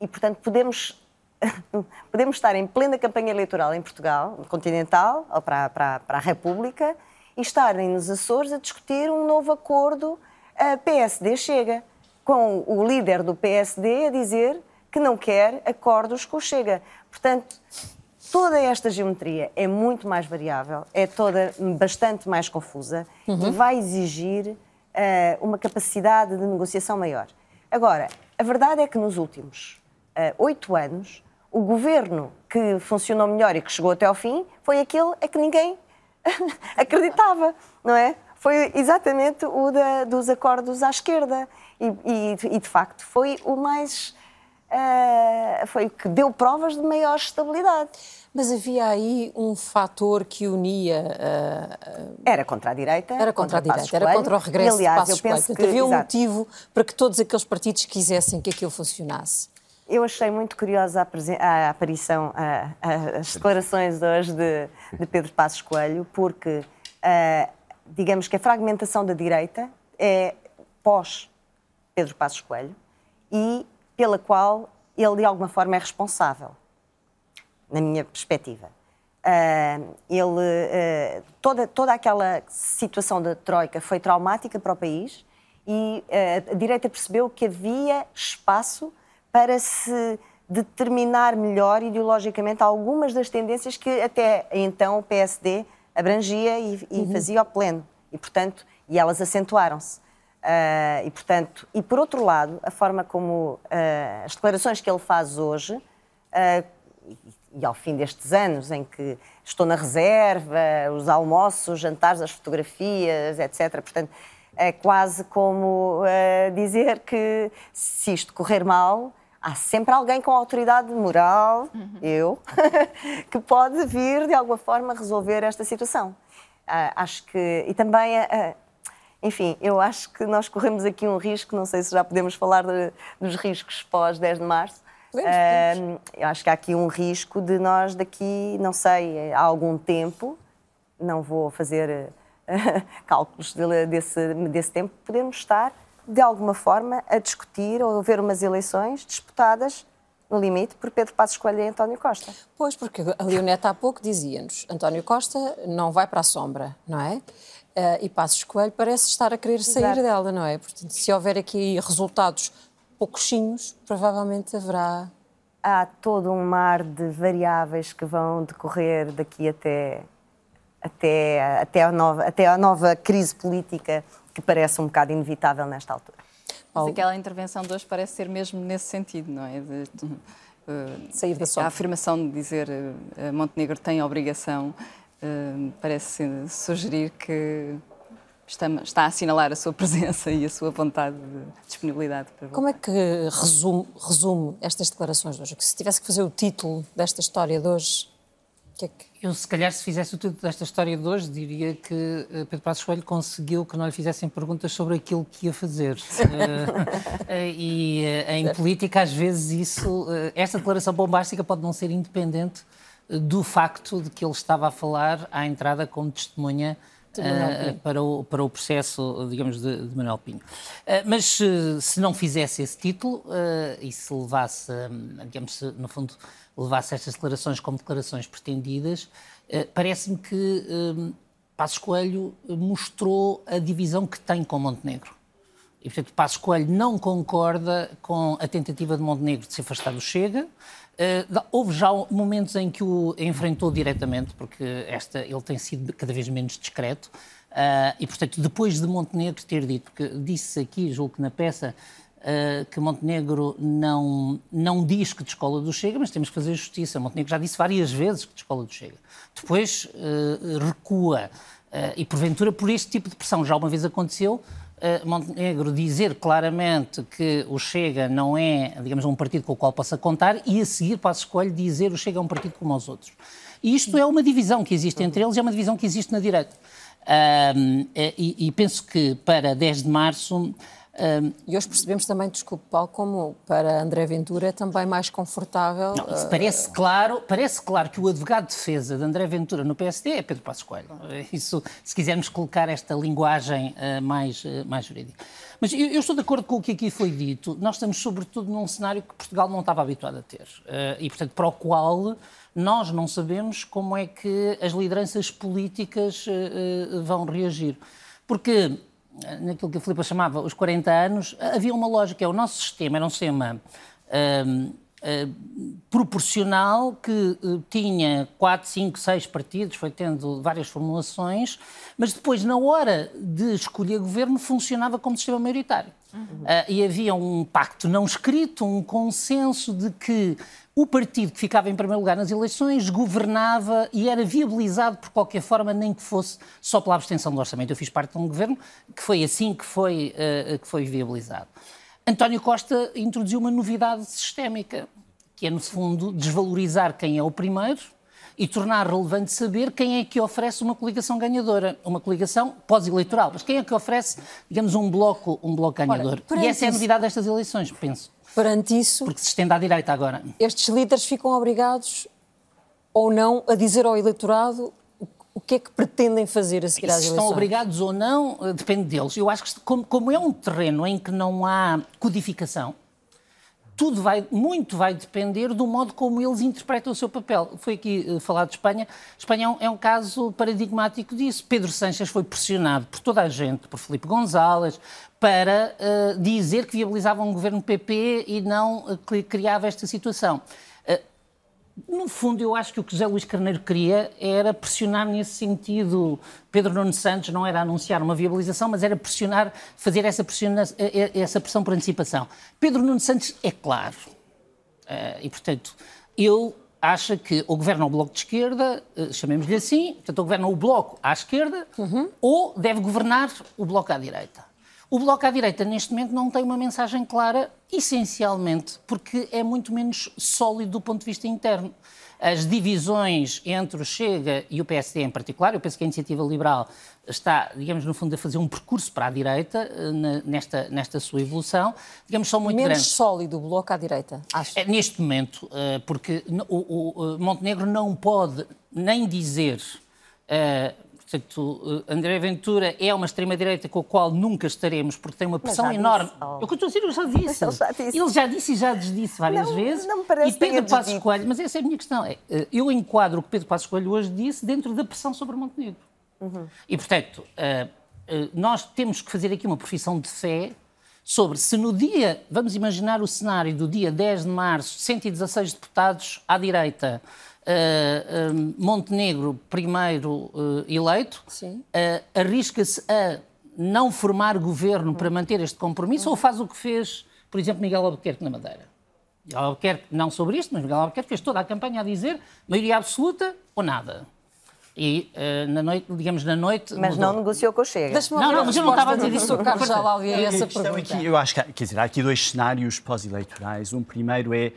e, portanto, podemos, podemos estar em plena campanha eleitoral em Portugal, continental, ou para, para, para a República, e estarem nos Açores a discutir um novo acordo uh, PSD-Chega, com o líder do PSD a dizer que não quer acordos com o Chega. Portanto, toda esta geometria é muito mais variável, é toda bastante mais confusa uhum. e vai exigir uh, uma capacidade de negociação maior. Agora, a verdade é que nos últimos uh, oito anos, o governo que funcionou melhor e que chegou até ao fim foi aquele a que ninguém acreditava, não é? Foi exatamente o da, dos acordos à esquerda. E, e, e, de facto foi o mais. Uh, foi o que deu provas de maior estabilidade. Mas havia aí um fator que unia. Uh, era contra a direita. Era contra, contra a direita, era contra o regresso e, aliás, de Passos eu penso que, Havia um exato. motivo para que todos aqueles partidos quisessem que aquilo funcionasse. Eu achei muito curiosa a, a aparição, a, a, as declarações hoje de, de, Pedro Passos Coelho, porque uh, digamos que a fragmentação da direita é pós Pedro Passos Coelho e pela qual ele de alguma forma é responsável, na minha perspectiva. Uh, ele, uh, toda, toda aquela situação da Troika foi traumática para o país e uh, a direita percebeu que havia espaço para se determinar melhor ideologicamente algumas das tendências que até então o PSD abrangia e, e uhum. fazia ao pleno. E, portanto, e elas acentuaram-se. Uh, e, portanto, e por outro lado, a forma como uh, as declarações que ele faz hoje, uh, e, e, ao fim destes anos em que estou na reserva, os almoços, os jantares, as fotografias, etc. Portanto, é quase como dizer que se isto correr mal, há sempre alguém com autoridade moral, uhum. eu, que pode vir de alguma forma resolver esta situação. acho que. E também enfim, eu acho que nós corremos aqui um risco, não sei se já podemos falar de, dos riscos pós 10 de março. Podemos, podemos. Uh, eu acho que há aqui um risco de nós daqui, não sei, há algum tempo, não vou fazer uh, cálculos de, desse, desse tempo, podemos estar, de alguma forma, a discutir ou ver umas eleições disputadas no limite por Pedro Passos Coelho e António Costa. Pois, porque a Leoneta há pouco dizia-nos, António Costa não vai para a sombra, não é? Uh, e Passos Coelho parece estar a querer sair Exato. dela, não é? Portanto, se houver aqui resultados pouquinhos, provavelmente haverá. Há todo um mar de variáveis que vão decorrer daqui até, até, até, a, nova, até a nova crise política que parece um bocado inevitável nesta altura. Mas aquela intervenção de hoje parece ser mesmo nesse sentido, não é? De, de, uh, Sair da sombra. A afirmação de dizer uh, Montenegro tem a obrigação parece sugerir que está, está, a assinalar a sua presença e a sua vontade de disponibilidade para Como é que resume, resume estas declarações de hoje? Se tivesse que fazer o título desta história de hoje, que é que... Eu, se calhar, se fizesse o título desta história de hoje, diria que eh, Pedro Passos Coelho conseguiu que não lhe fizessem perguntas sobre aquilo que ia fazer. uh, e uh, em política, às vezes, isso, esta declaração bombástica pode não ser independente do facto de que ele estava a falar à entrada como testemunha uh, para, o, para o processo, digamos, de, de Manuel Pinho. Uh, mas uh, se não fizesse esse título e se levasse, digamos, se, no fundo, levasse estas declarações como declarações pretendidas, parece-me que Passos Coelho mostrou a divisão que tem com Montenegro. E, portanto, Passos Coelho não concorda com a tentativa de Montenegro de se afastar do Chega, Uh, houve já momentos em que o enfrentou diretamente, porque esta, ele tem sido cada vez menos discreto. Uh, e, portanto, depois de Montenegro ter dito, porque disse aqui, julgo que na peça, uh, que Montenegro não, não diz que descola do Chega, mas temos que fazer justiça. Montenegro já disse várias vezes que descola do Chega. Depois recua e porventura por este tipo de pressão já uma vez aconteceu. Uh, Montenegro dizer claramente que o Chega não é, digamos, um partido com o qual possa contar e a seguir para a escolha dizer o Chega é um partido como os outros. E isto é uma divisão que existe entre eles é uma divisão que existe na direita. Uh, e, e penso que para 10 de março um, e hoje percebemos também, desculpe Paulo, como para André Ventura é também mais confortável. Não, isso parece claro, parece claro que o advogado de defesa de André Ventura no PSD é Pedro Passos Coelho. Isso, se quisermos colocar esta linguagem uh, mais, uh, mais jurídica. Mas eu, eu, estou de acordo com o que aqui foi dito. Nós estamos, sobretudo, num cenário que Portugal não estava habituado a ter. Uh, e, portanto, para o qual nós não sabemos como é que as lideranças políticas vão reagir. Porque naquilo que a Filipe chamava os 40 anos, havia uma lógica, é o nosso sistema era um sistema hum, hum, proporcional que uh, tinha 4, 5, 6 partidos, foi tendo várias formulações, mas depois, na hora de escolher governo, funcionava como sistema maioritário. Uhum. Uh, e havia um pacto não escrito, um consenso de que o partido que ficava em primeiro lugar nas eleições governava e era viabilizado por qualquer forma, nem que fosse só pela abstenção do orçamento. Eu fiz parte de um governo que foi assim que foi, uh, que foi viabilizado. António Costa introduziu uma novidade sistémica, que é, no fundo, desvalorizar quem é o primeiro e tornar relevante saber quem é que oferece uma coligação ganhadora, uma coligação pós-eleitoral. Mas quem é que oferece, digamos, um bloco, um bloco ganhador? Ora, e essa é a novidade destas eleições, penso. Perante isso. Porque se estende à direita agora. Estes líderes ficam obrigados ou não a dizer ao eleitorado o que é que pretendem fazer a seguir às eleições? Se estão obrigados ou não, eh, depende deles. Eu acho que, como, como é um terreno em que não há codificação, tudo vai, muito vai depender do modo como eles interpretam o seu papel. Foi aqui uh, falado de Espanha. Espanha é um, é um, caso paradigmático disso. Pedro Sanches foi pressionado por toda a gente, por Felipe González, para uh, dizer que viabilizava um governo PP e não uh, criava esta situação. No fundo, eu acho que o que José Luís Carneiro queria era pressionar nesse sentido. Pedro Nuno Santos não era anunciar uma viabilização, mas era pressionar, fazer essa, essa pressão por antecipação. Pedro Nuno Santos é claro. Eh, e, portanto, ele acha que ou governa o Bloco de Esquerda, eh, chamemos-lhe assim, portanto, ou governa o Bloco à esquerda, uhum. ou deve governar o Bloco à direita. O Bloco à direita, neste momento, não tem uma mensagem clara, essencialmente porque é muito menos sólido do ponto de vista interno. As divisões entre o Chega e o PSD em particular, eu penso que a Iniciativa Liberal está, digamos, no fundo, a fazer um percurso para a direita eh, nesta, nesta sua evolução, digamos, são muito Menos grandes. sólido o bloco à direita, acho. É, neste momento, eh, porque o, o Montenegro não pode nem dizer eh, Portanto, André Ventura é uma extrema-direita com a qual nunca estaremos, porque tem uma pressão enorme. Oh. Eu estou a dizer, eu já disse. Ele já disse. Ele já disse e já desdisse várias não, vezes. Não me parece e Pedro Passos Coelho, mas essa é a minha questão. É, eh, eu enquadro o que Pedro Passos Coelho hoje disse dentro da pressão sobre Montenegro. Uhum. E, portanto, uh, nós temos que fazer aqui uma profissão de fé sobre se no dia, vamos imaginar o cenário do dia 10 de março, 116 deputados à direita, uh, uh, Montenegro primeiro uh, eleito, arrisca-se a não formar governo para manter este compromisso ou faz o que fez, por exemplo, Miguel Albuquerque na Madeira? Miguel Albuquerque, não sobre isto, mas Miguel Albuquerque fez toda a campanha a dizer maioria absoluta ou nada. E uh, na noite, digamos, na noite. Mas mudou. não negociou com o Chega. Não, não, mas eu não estava a dizer isso. Carlos já lá essa pergunta. Aqui, eu acho que, quer dizer, há aqui dois cenários pós-eleitorais. Um primeiro é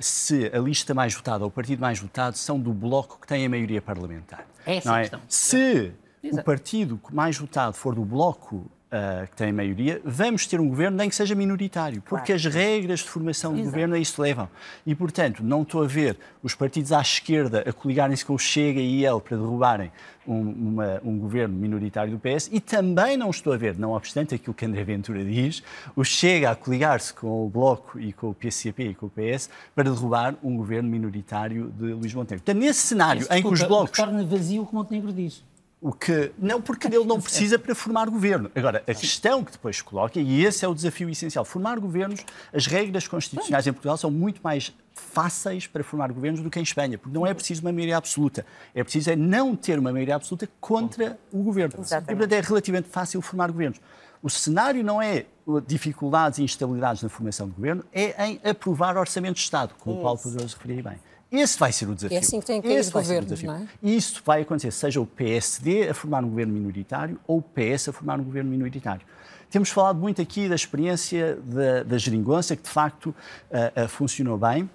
se a lista mais votada ou o partido mais votado são do bloco que tem a maioria parlamentar. É essa não é? questão. Se Exato. o partido mais votado for do bloco uh, que tem maioria, vamos ter um governo nem que seja minoritário, porque claro. as regras de formação de governo a isso levam. E, portanto, não estou a ver os partidos à esquerda a coligarem-se com o Chega e ele para derrubarem um, uma, um, governo minoritário do PS e também não estou a ver, não obstante aquilo que André Ventura diz, o Chega a coligar-se com o Bloco e com o PCP e com o PS para derrubar um governo minoritário de Luís Montenegro. Portanto, nesse cenário Esse, em que os blocos... torna vazio o que Montenegro diz. O que, não, porque ele não precisa para formar governo. Agora, a questão que depois se coloca, e esse é o desafio essencial, formar governos, as regras constitucionais em Portugal são muito mais fáceis para formar governos do que em Espanha, porque não é preciso uma maioria absoluta. É preciso é não ter uma maioria absoluta contra o governo. Exatamente. E, portanto, é relativamente fácil formar governos. O cenário não é dificuldades e instabilidades na formação de governo, é em aprovar orçamento de Estado, como Isso. o Paulo Pedroso referia bem. Esse vai ser o desafio. É assim que tem que cair governos, não é? E isso vai acontecer, seja o PSD a formar um governo minoritário ou o PS a formar um governo minoritário. Temos falado muito aqui da experiência da, da geringonça, que de facto uh, uh, funcionou bem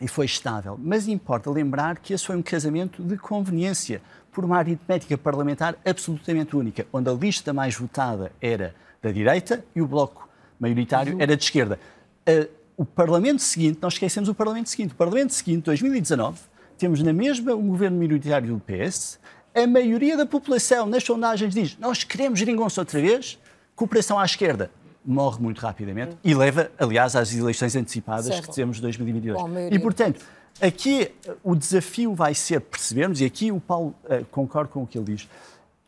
e foi estável. Mas importa lembrar que esse foi um casamento de conveniência, por uma aritmética parlamentar absolutamente única, onde a lista mais votada era da direita e o bloco maioritário era de esquerda. Uh, o Parlamento seguinte, nós esquecemos o Parlamento seguinte, o Parlamento seguinte, 2019, temos na mesma um governo minoritário do PS, a maioria da população nas sondagens diz nós queremos geringonça outra vez, cooperação à esquerda morre muito rapidamente e leva, aliás, às eleições antecipadas certo. que temos 2022. Bom, e, portanto, aqui o desafio vai ser percebermos, e aqui o Paulo uh, concorda com o que ele diz,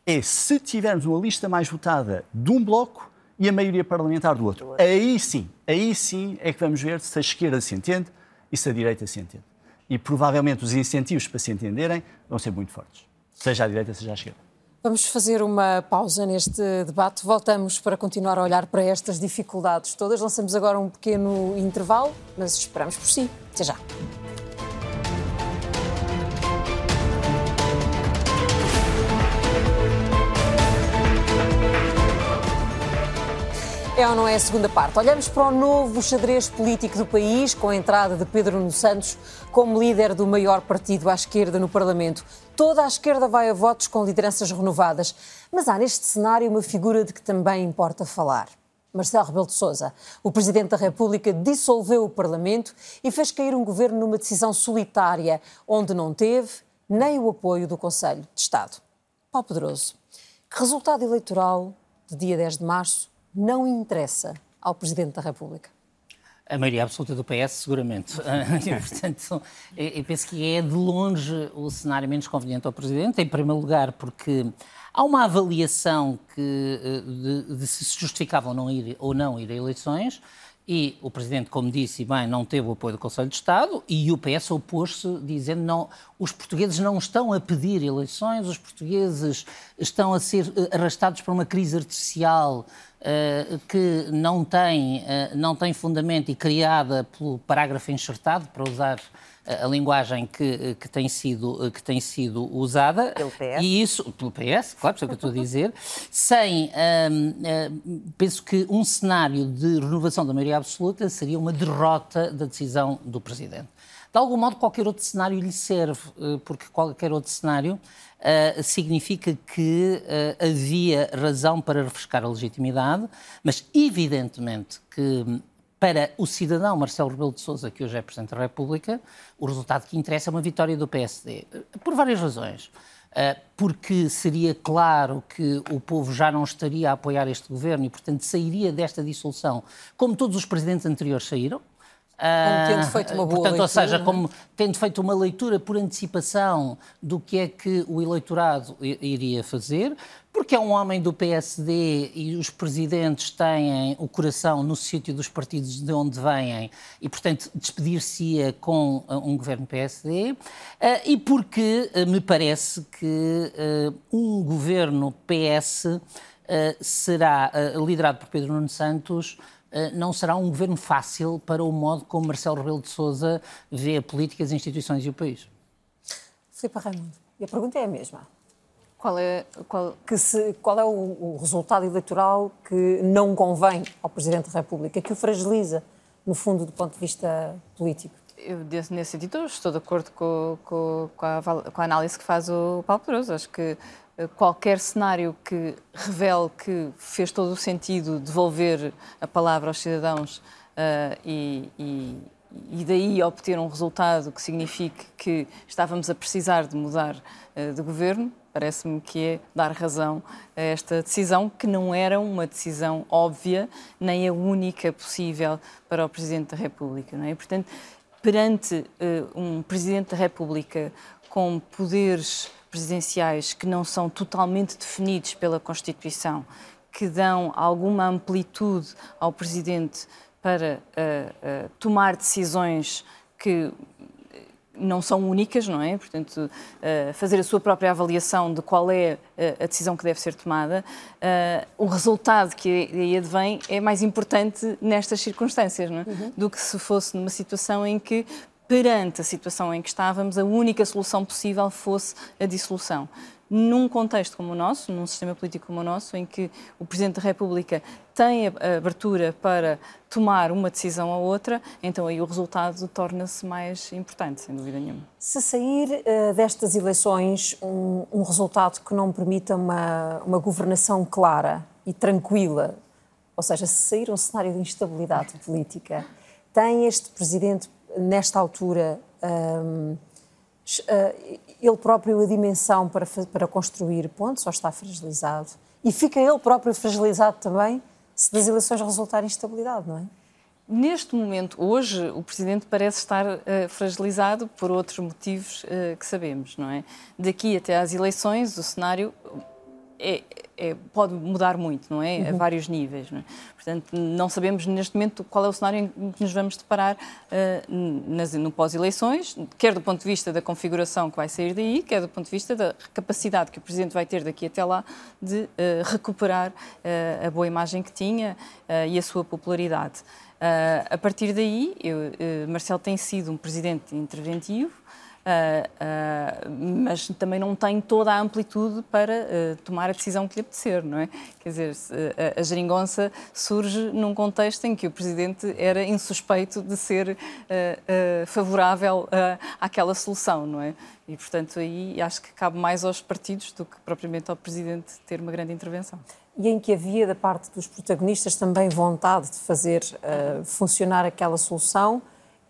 é se tivermos uma lista mais votada de um bloco e a maioria parlamentar do outro. Aí sim, aí sim é que vamos ver se a esquerda se entende e se a direita se entende. E provavelmente os incentivos para se entenderem vão ser muito fortes, seja à direita, seja à esquerda. Vamos fazer uma pausa neste debate. Voltamos para continuar a olhar para estas dificuldades todas. Lançamos agora um pequeno intervalo, mas esperamos por si. Até já. É ou não é a segunda parte? Olhamos para o novo xadrez político do país, com a entrada de Pedro Nuno Santos como líder do maior partido à esquerda no Parlamento. Toda a esquerda vai a votos com lideranças renovadas. Mas há neste cenário uma figura de que também importa falar. Marcelo Rebelo de Sousa, o Presidente da República, dissolveu o Parlamento e fez cair um governo numa decisão solitária, onde não teve nem o apoio do Conselho de Estado. Paulo Pedroso, que resultado eleitoral de dia 10 de março não interessa ao Presidente da República? A maioria absoluta do PS, seguramente. e, portanto, eu penso que é de longe o cenário menos conveniente ao Presidente, em primeiro lugar, porque há uma avaliação que, eh, de, de se justificava ou não ir, ou não ir a eleições, e o Presidente, como disse bem, não teve o apoio do Conselho de Estado e o PS opôs-se, dizendo não, os portugueses não estão a pedir eleições, os portugueses estão a ser eh, arrastados para uma crise artificial uh, que não tem, uh, não tem fundamento e criada pelo parágrafo enxertado, para usar a linguagem que, que, tem sido, que tem sido usada. Pelo PS. E isso, pelo PS, claro, é o que eu estou a dizer, sem, hum, penso que um cenário de renovação da maioria absoluta seria uma derrota da decisão do Presidente. De algum modo, qualquer outro cenário lhe serve, eh, porque qualquer outro cenário uh, significa que uh, havia razão para refrescar a legitimidade, mas evidentemente que para o cidadão Marcelo Rebelo de Sousa, que hoje é Presidente da República, o resultado que interessa é uma vitória do PSD. Por várias razões. Porque seria claro que o povo já não estaria a apoiar este governo e, portanto, sairia desta dissolução como todos os presidentes anteriores saíram. Como tendo feito uma boa Portanto, leitura, ou seja, é? como tendo feito uma leitura por antecipação do que é que o eleitorado iria fazer, porque é um homem do PSD e os presidentes têm o coração no sítio dos partidos de onde vêm e, portanto, despedir-se-ia com uh, um governo PSD, uh, e porque uh, me parece que um governo PS será liderado por Pedro Nuno Santos não será um governo fácil para o modo como Marcelo Rebelo de Sousa vê a política, as instituições e o país. Filipe Raimundo, e a pergunta é a mesma. Qual é, qual... Que se, qual é o, o, resultado eleitoral que não convém ao Presidente da República, que o fragiliza, no fundo, do ponto de vista político? Eu, nesse sentido, estou de acordo com, com, com, a, com a análise que faz o Paulo Pedroso. Acho que qualquer cenário que revele que fez todo o sentido devolver a palavra aos cidadãos uh, e, e, e, daí obter um resultado que signifique que estávamos a precisar de mudar uh, de governo, parece-me que é dar razão a esta decisão, que não era uma decisão óbvia, nem a única possível para o Presidente da República. Não é? Portanto, perante uh, um Presidente da República com poderes presidenciais que não são totalmente definidos pela Constituição, que dão alguma amplitude ao Presidente para uh, uh, tomar decisões que não são únicas, não é? Portanto, uh, fazer a sua própria avaliação de qual é a decisão que deve ser tomada, o resultado que aí advém é mais importante nestas circunstâncias, não é? Uhum. Do que se fosse numa situação em que perante a situação em que estávamos, a única solução possível fosse a dissolução. Num contexto como o nosso, num sistema político como o nosso, em que o Presidente da República tem abertura para tomar uma decisão ou outra, então aí o resultado torna-se mais importante, sem dúvida nenhuma. Se sair uh, destas eleições um, um, resultado que não permita uma, uma governação clara e tranquila, ou seja, se sair um cenário de instabilidade política, tem este Presidente nesta altura, um, uh, ele próprio a dimensão para, para construir pontos ou está fragilizado? E fica ele próprio fragilizado também se das eleições resultar instabilidade, não é? Neste momento, hoje, o Presidente parece estar uh, fragilizado por outros motivos uh, que sabemos, não é? Daqui até às eleições, o cenário é, é, pode mudar muito, não é? Uhum. A vários níveis. Não é? Portanto, não sabemos neste momento qual é o cenário em que nos vamos deparar uh, nas, no pós-eleições, quer do ponto de vista da configuração que vai sair daí, quer do ponto de vista da capacidade que o Presidente vai ter daqui até lá de uh, recuperar uh, a boa imagem que tinha e a sua popularidade. a partir daí, eu, Marcelo tem sido um Presidente interventivo, Uh, uh, mas também não tem toda a amplitude para uh, tomar a decisão que lhe apetecer, não é? Quer dizer, a, a geringonça surge num contexto em que o Presidente era insuspeito de ser favorável àquela solução, não é? E, portanto, aí acho que cabe mais aos partidos do que propriamente ao Presidente ter uma grande intervenção. E em que havia da parte dos protagonistas também vontade de fazer funcionar aquela solução,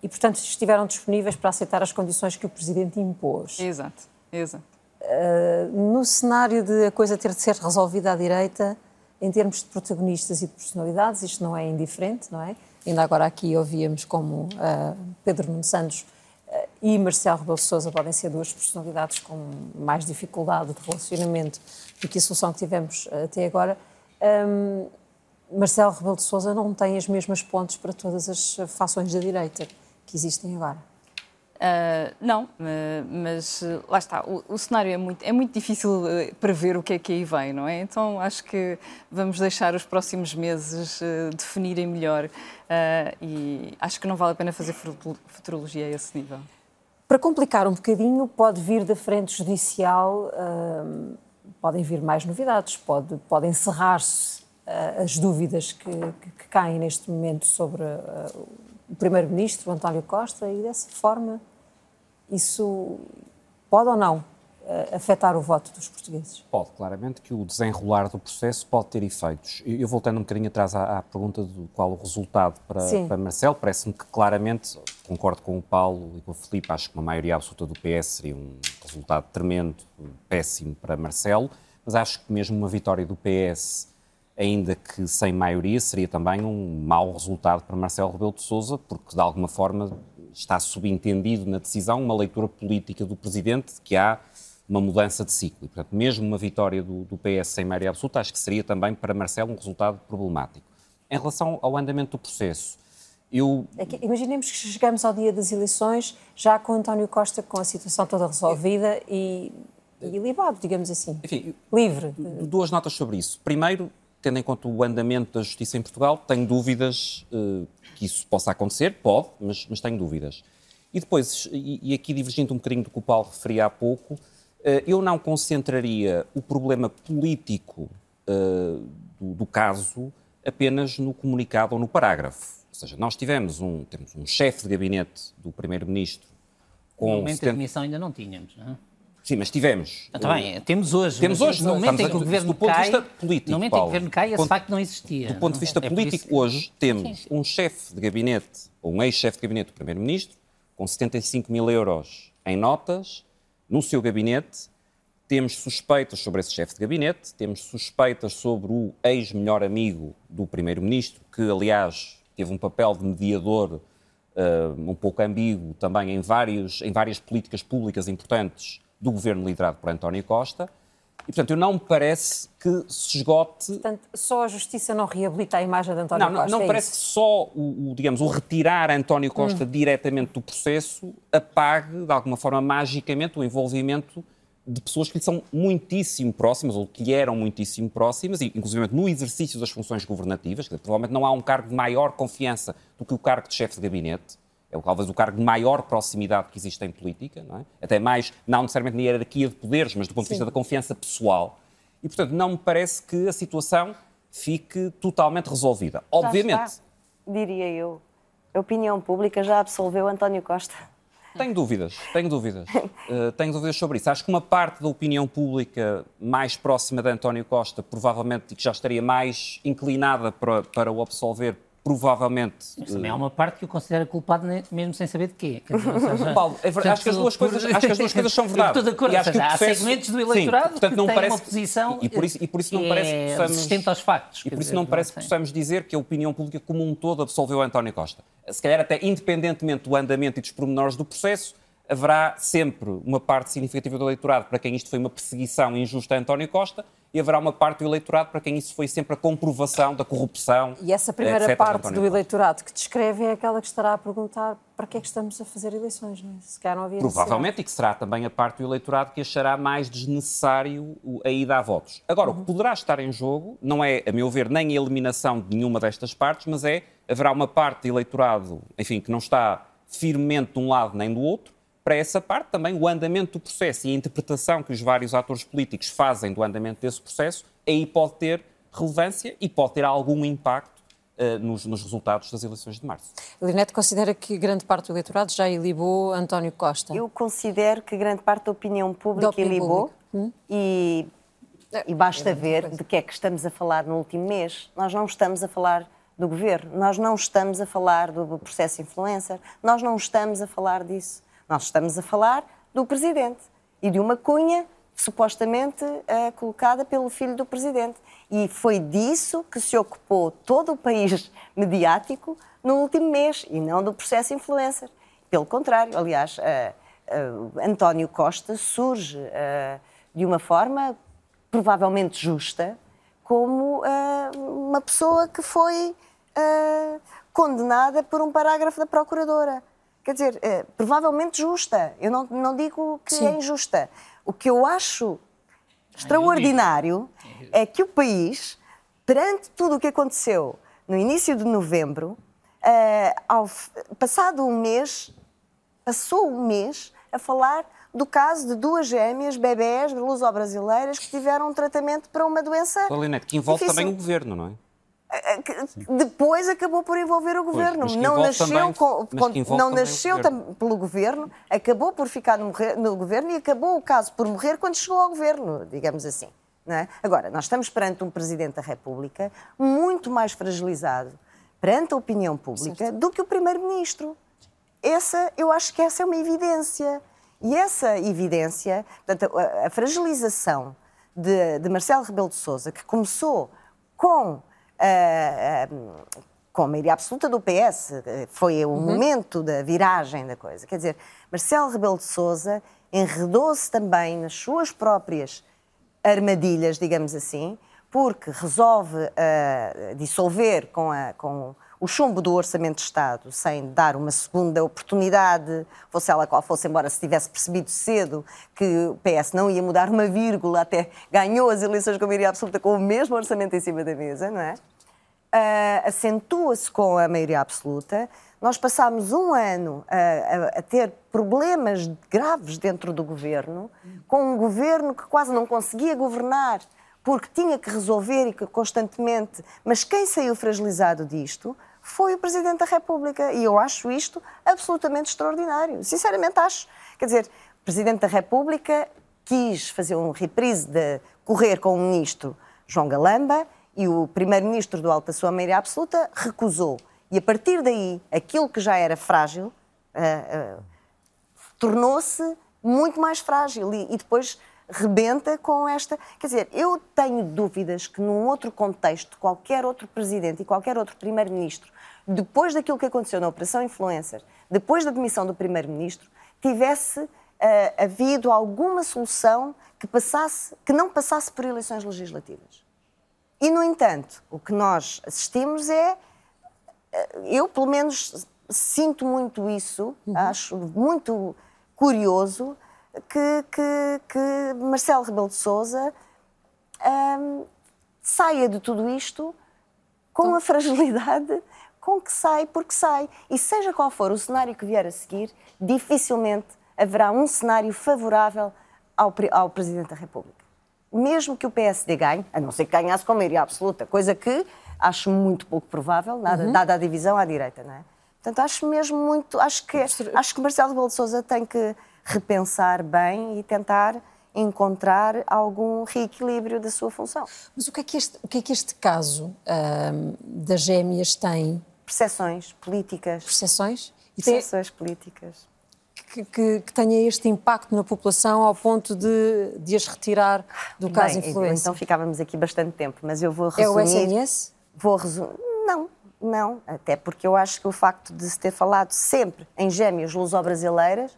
e, portanto, estiveram disponíveis para aceitar as condições que o Presidente impôs. Exato, exato. Uh, no cenário de a coisa ter de ser resolvida à direita, em termos de protagonistas e de personalidades, isto não é indiferente, não é? Ainda agora aqui ouvíamos como uh, Pedro Nuno Santos uh, e Marcelo Rebelo Sousa podem ser duas personalidades com mais dificuldade de relacionamento do que a solução que tivemos até agora. Um, Marcelo Rebelo de Sousa não tem as mesmas pontes para todas as fações da direita que existem agora? Uh, não, uh, mas uh, lá está, o, o, cenário é muito, é muito difícil prever o que é que aí vem, não é? Então acho que vamos deixar os próximos meses definirem melhor e acho que não vale a pena fazer futurologia a esse nível. Para complicar um bocadinho, pode vir da frente judicial, podem vir mais novidades, pode, podem encerrar-se as dúvidas que, que, que, caem neste momento sobre o Primeiro-Ministro, António Costa, e dessa forma isso pode ou não eh, afetar o voto dos portugueses? Pode, claramente que o desenrolar do processo pode ter efeitos. Eu, voltando um bocadinho atrás à, à pergunta do qual o resultado para, para Marcelo, parece-me que claramente, concordo com o Paulo e com o Filipe, acho que uma maioria absoluta do PS seria um resultado tremendo, péssimo para Marcelo, mas acho que mesmo uma vitória do PS ainda que sem maioria, seria também um mau resultado para Marcelo Rebelo de Sousa, porque de alguma forma está subentendido na decisão uma leitura política do Presidente de que há uma mudança de ciclo. E, portanto, mesmo uma vitória do, do PS sem maioria absoluta, acho que seria também para Marcelo um resultado problemático. Em relação ao andamento do processo, eu... É que, imaginemos que chegamos ao dia das eleições já com António Costa com a situação toda resolvida e, e libado, digamos assim. Enfim, livre. Duas notas sobre isso. Primeiro, tendo em conta o andamento da justiça em Portugal, tenho dúvidas uh, que isso possa acontecer, pode, mas, mas tenho dúvidas. E depois, e, e, aqui divergindo um bocadinho do que o Paulo referia há pouco, uh, eu não concentraria o problema político uh, do, do, caso apenas no comunicado ou no parágrafo. Ou seja, nós tivemos um, temos um chefe de gabinete do Primeiro-Ministro com... No momento 70... da admissão ainda não tínhamos, não é? Sim, mas tivemos. Está bem, temos hoje. Temos hoje. No momento em que o governo do ponto cai, de vista político, no momento em que o governo cai, esse facto não existia. Do ponto de vista é político, hoje temos um chefe de gabinete, ou um ex-chefe de gabinete do Primeiro-Ministro, com 75 mil euros em notas, no seu gabinete. Temos suspeitas sobre esse chefe de gabinete, temos suspeitas sobre o ex-melhor amigo do Primeiro-Ministro, que, aliás, teve um papel de mediador uh, um pouco ambíguo também em, vários, em várias políticas públicas importantes do governo liderado por António Costa. E, portanto, eu não me parece que se esgote. Portanto, só a justiça não reabilita a imagem de António não, Costa. Não, não é parece isso? que só o, o, digamos, o retirar António Costa hum. diretamente do processo apague, de alguma forma, magicamente, o envolvimento de pessoas que lhe são muitíssimo próximas, ou que lhe eram muitíssimo próximas, inclusive no exercício das funções governativas, que provavelmente não há um cargo de maior confiança do que o cargo de chefe de gabinete. É talvez o cargo de maior proximidade que existe em política, não é? até mais, não necessariamente na hierarquia de poderes, mas do ponto de vista da confiança pessoal. E, portanto, não me parece que a situação fique totalmente resolvida. Já Obviamente, está, diria eu. A opinião pública já absolveu António Costa. Tenho dúvidas, tenho dúvidas. Uh, tenho dúvidas sobre isso. Acho que uma parte da opinião pública mais próxima de António Costa, provavelmente, que já estaria mais inclinada para, para o absolver, provavelmente. Mas também há uma parte que o considera culpado mesmo sem saber de quê. Seja, Paulo, é verdade, acho que as duas coisas, acho que as duas coisas são verdade. Estou de acordo, E acho que seja, há processo- segmentos do Sim, eleitorado portanto, que não têm parece- uma posição e, por isso, e por isso que não parece que é possamos... resistente aos factos. E por isso dizer, não parece que possamos dizer que a opinião pública como um todo absolveu António Costa. Se calhar até independentemente do andamento e dos pormenores do processo, haverá sempre uma parte significativa do eleitorado para quem isto foi uma perseguição injusta a António Costa e haverá uma parte do eleitorado para quem isso foi sempre a comprovação da corrupção. E essa primeira etc. parte do eleitorado que descreve é aquela que estará a perguntar para que é que estamos a fazer eleições, não é? Se calhar não havia Provavelmente, e que será também a parte do eleitorado que achará mais desnecessário a ida a votos. Agora, o que poderá estar em jogo não é, a meu ver, nem a eliminação de nenhuma destas partes, mas é haverá uma parte do eleitorado, enfim, que não está firmemente de um lado nem do outro. Para essa parte, também o andamento do processo e a interpretação que os vários atores políticos fazem do andamento desse processo, aí pode ter relevância e pode ter algum impacto eh, nos, nos resultados das eleições de março. Linete considera que grande parte do eleitorado já ilibou António Costa. Eu considero que grande parte da opinião pública Da opinião ilibou pública. Hum? e, e basta ver de que é que estamos a falar no último mês. Nós não estamos a falar do governo, nós não estamos a falar do processo influencer, nós não estamos a falar disso. Nós estamos a falar do presidente e de uma cunha supostamente eh, colocada pelo filho do presidente. E foi disso que se ocupou todo o país mediático no último mês e não do processo influencer. Pelo contrário, aliás, eh, eh, António Costa surge de uma forma provavelmente justa como uma pessoa que foi condenada por um parágrafo da Procuradora. Quer dizer, eh, provavelmente justa. Eu não, não digo que Sim. é injusta. O que eu acho extraordinário é que o país, perante tudo o que aconteceu no início de novembro, eh, ao passado um mês, passou um mês a falar do caso de duas gêmeas, bebés luso-brasileiras que tiveram um tratamento para uma doença Paulinete, que envolve difícil. também o governo, não é? Eh, que depois acabou por envolver o governo. que não nasceu, também- com- com- não nasceu governo. pelo governo, acabou por ficar no, no governo e acabou o caso por morrer quando chegou ao governo, digamos assim. não é? Agora, nós estamos perante um Presidente da República muito mais fragilizado perante a opinião pública do que o Primeiro-Ministro. Essa, eu acho que essa é uma evidência. E essa evidência, portanto, a, a fragilização de, de Marcelo Rebelo de Sousa, que começou com ah, ah, com a maioria absoluta do PS, eh, foi o momento da viragem da coisa. Quer dizer, Marcelo Rebelo de Sousa enredou-se também nas suas próprias armadilhas, digamos assim, porque resolve ah, dissolver com, a- com o chumbo do Orçamento de Estado, sem dar uma segunda oportunidade, fosse ela qual fosse, embora se tivesse percebido cedo que o PS não ia mudar uma vírgula, até ganhou as eleições com a maioria absoluta com o mesmo orçamento em cima da mesa, não é? Ah, acentua-se com a maioria absoluta. Nós passámos um ano a, a- a ter problemas graves dentro do governo, com um governo que quase não conseguia governar porque tinha que resolver e que constantemente. Mas quem saiu fragilizado disto foi o Presidente da República. E eu acho isto absolutamente extraordinário. Sinceramente, acho. Quer dizer, o Presidente da República quis fazer um reprise de correr com o Ministro João Galamba e o Primeiro-Ministro do Alto da sua maioria absoluta recusou. E a partir daí, aquilo que já era frágil ah, ah, tornou-se muito mais frágil e, e depois rebenta com esta. Quer dizer, eu tenho dúvidas que num outro contexto, qualquer outro presidente e qualquer outro primeiro-ministro, depois daquilo que aconteceu na Operação Influencer, depois da demissão do primeiro-ministro, tivesse ah, havido alguma solução que, passasse, que não passasse por eleições legislativas. E, no entanto, o que nós assistimos é eu, pelo menos, sinto muito isso, acho muito curioso que, que, que Marcelo Rebelo de Souza saia de tudo isto com a fragilidade com que sai porque sai. E seja qual for o cenário que vier a seguir, dificilmente haverá um cenário favorável ao, ao Presidente da República. Mesmo que o PSD ganhe, a não ser que ganhasse com maioria absoluta, coisa que acho muito pouco provável, nada, uhum. dada a divisão à direita, não é? Portanto, acho mesmo muito. Acho que, acho que Marcelo Rebelo de Souza tem que repensar bem e tentar encontrar algum reequilíbrio da sua função. Mas o que é que este, o que é que este caso das gêmeas tem? Percepções políticas. Percepções? Percepções tem... políticas. Que, que, que, tenha este impacto na população ao ponto de, de as retirar do caso Bem, influência? Então ficávamos aqui bastante tempo, mas eu vou resumir... É o SNS? Vou resumir... Não, não, até porque eu acho que o facto de se ter falado sempre em gêmeas luso-brasileiras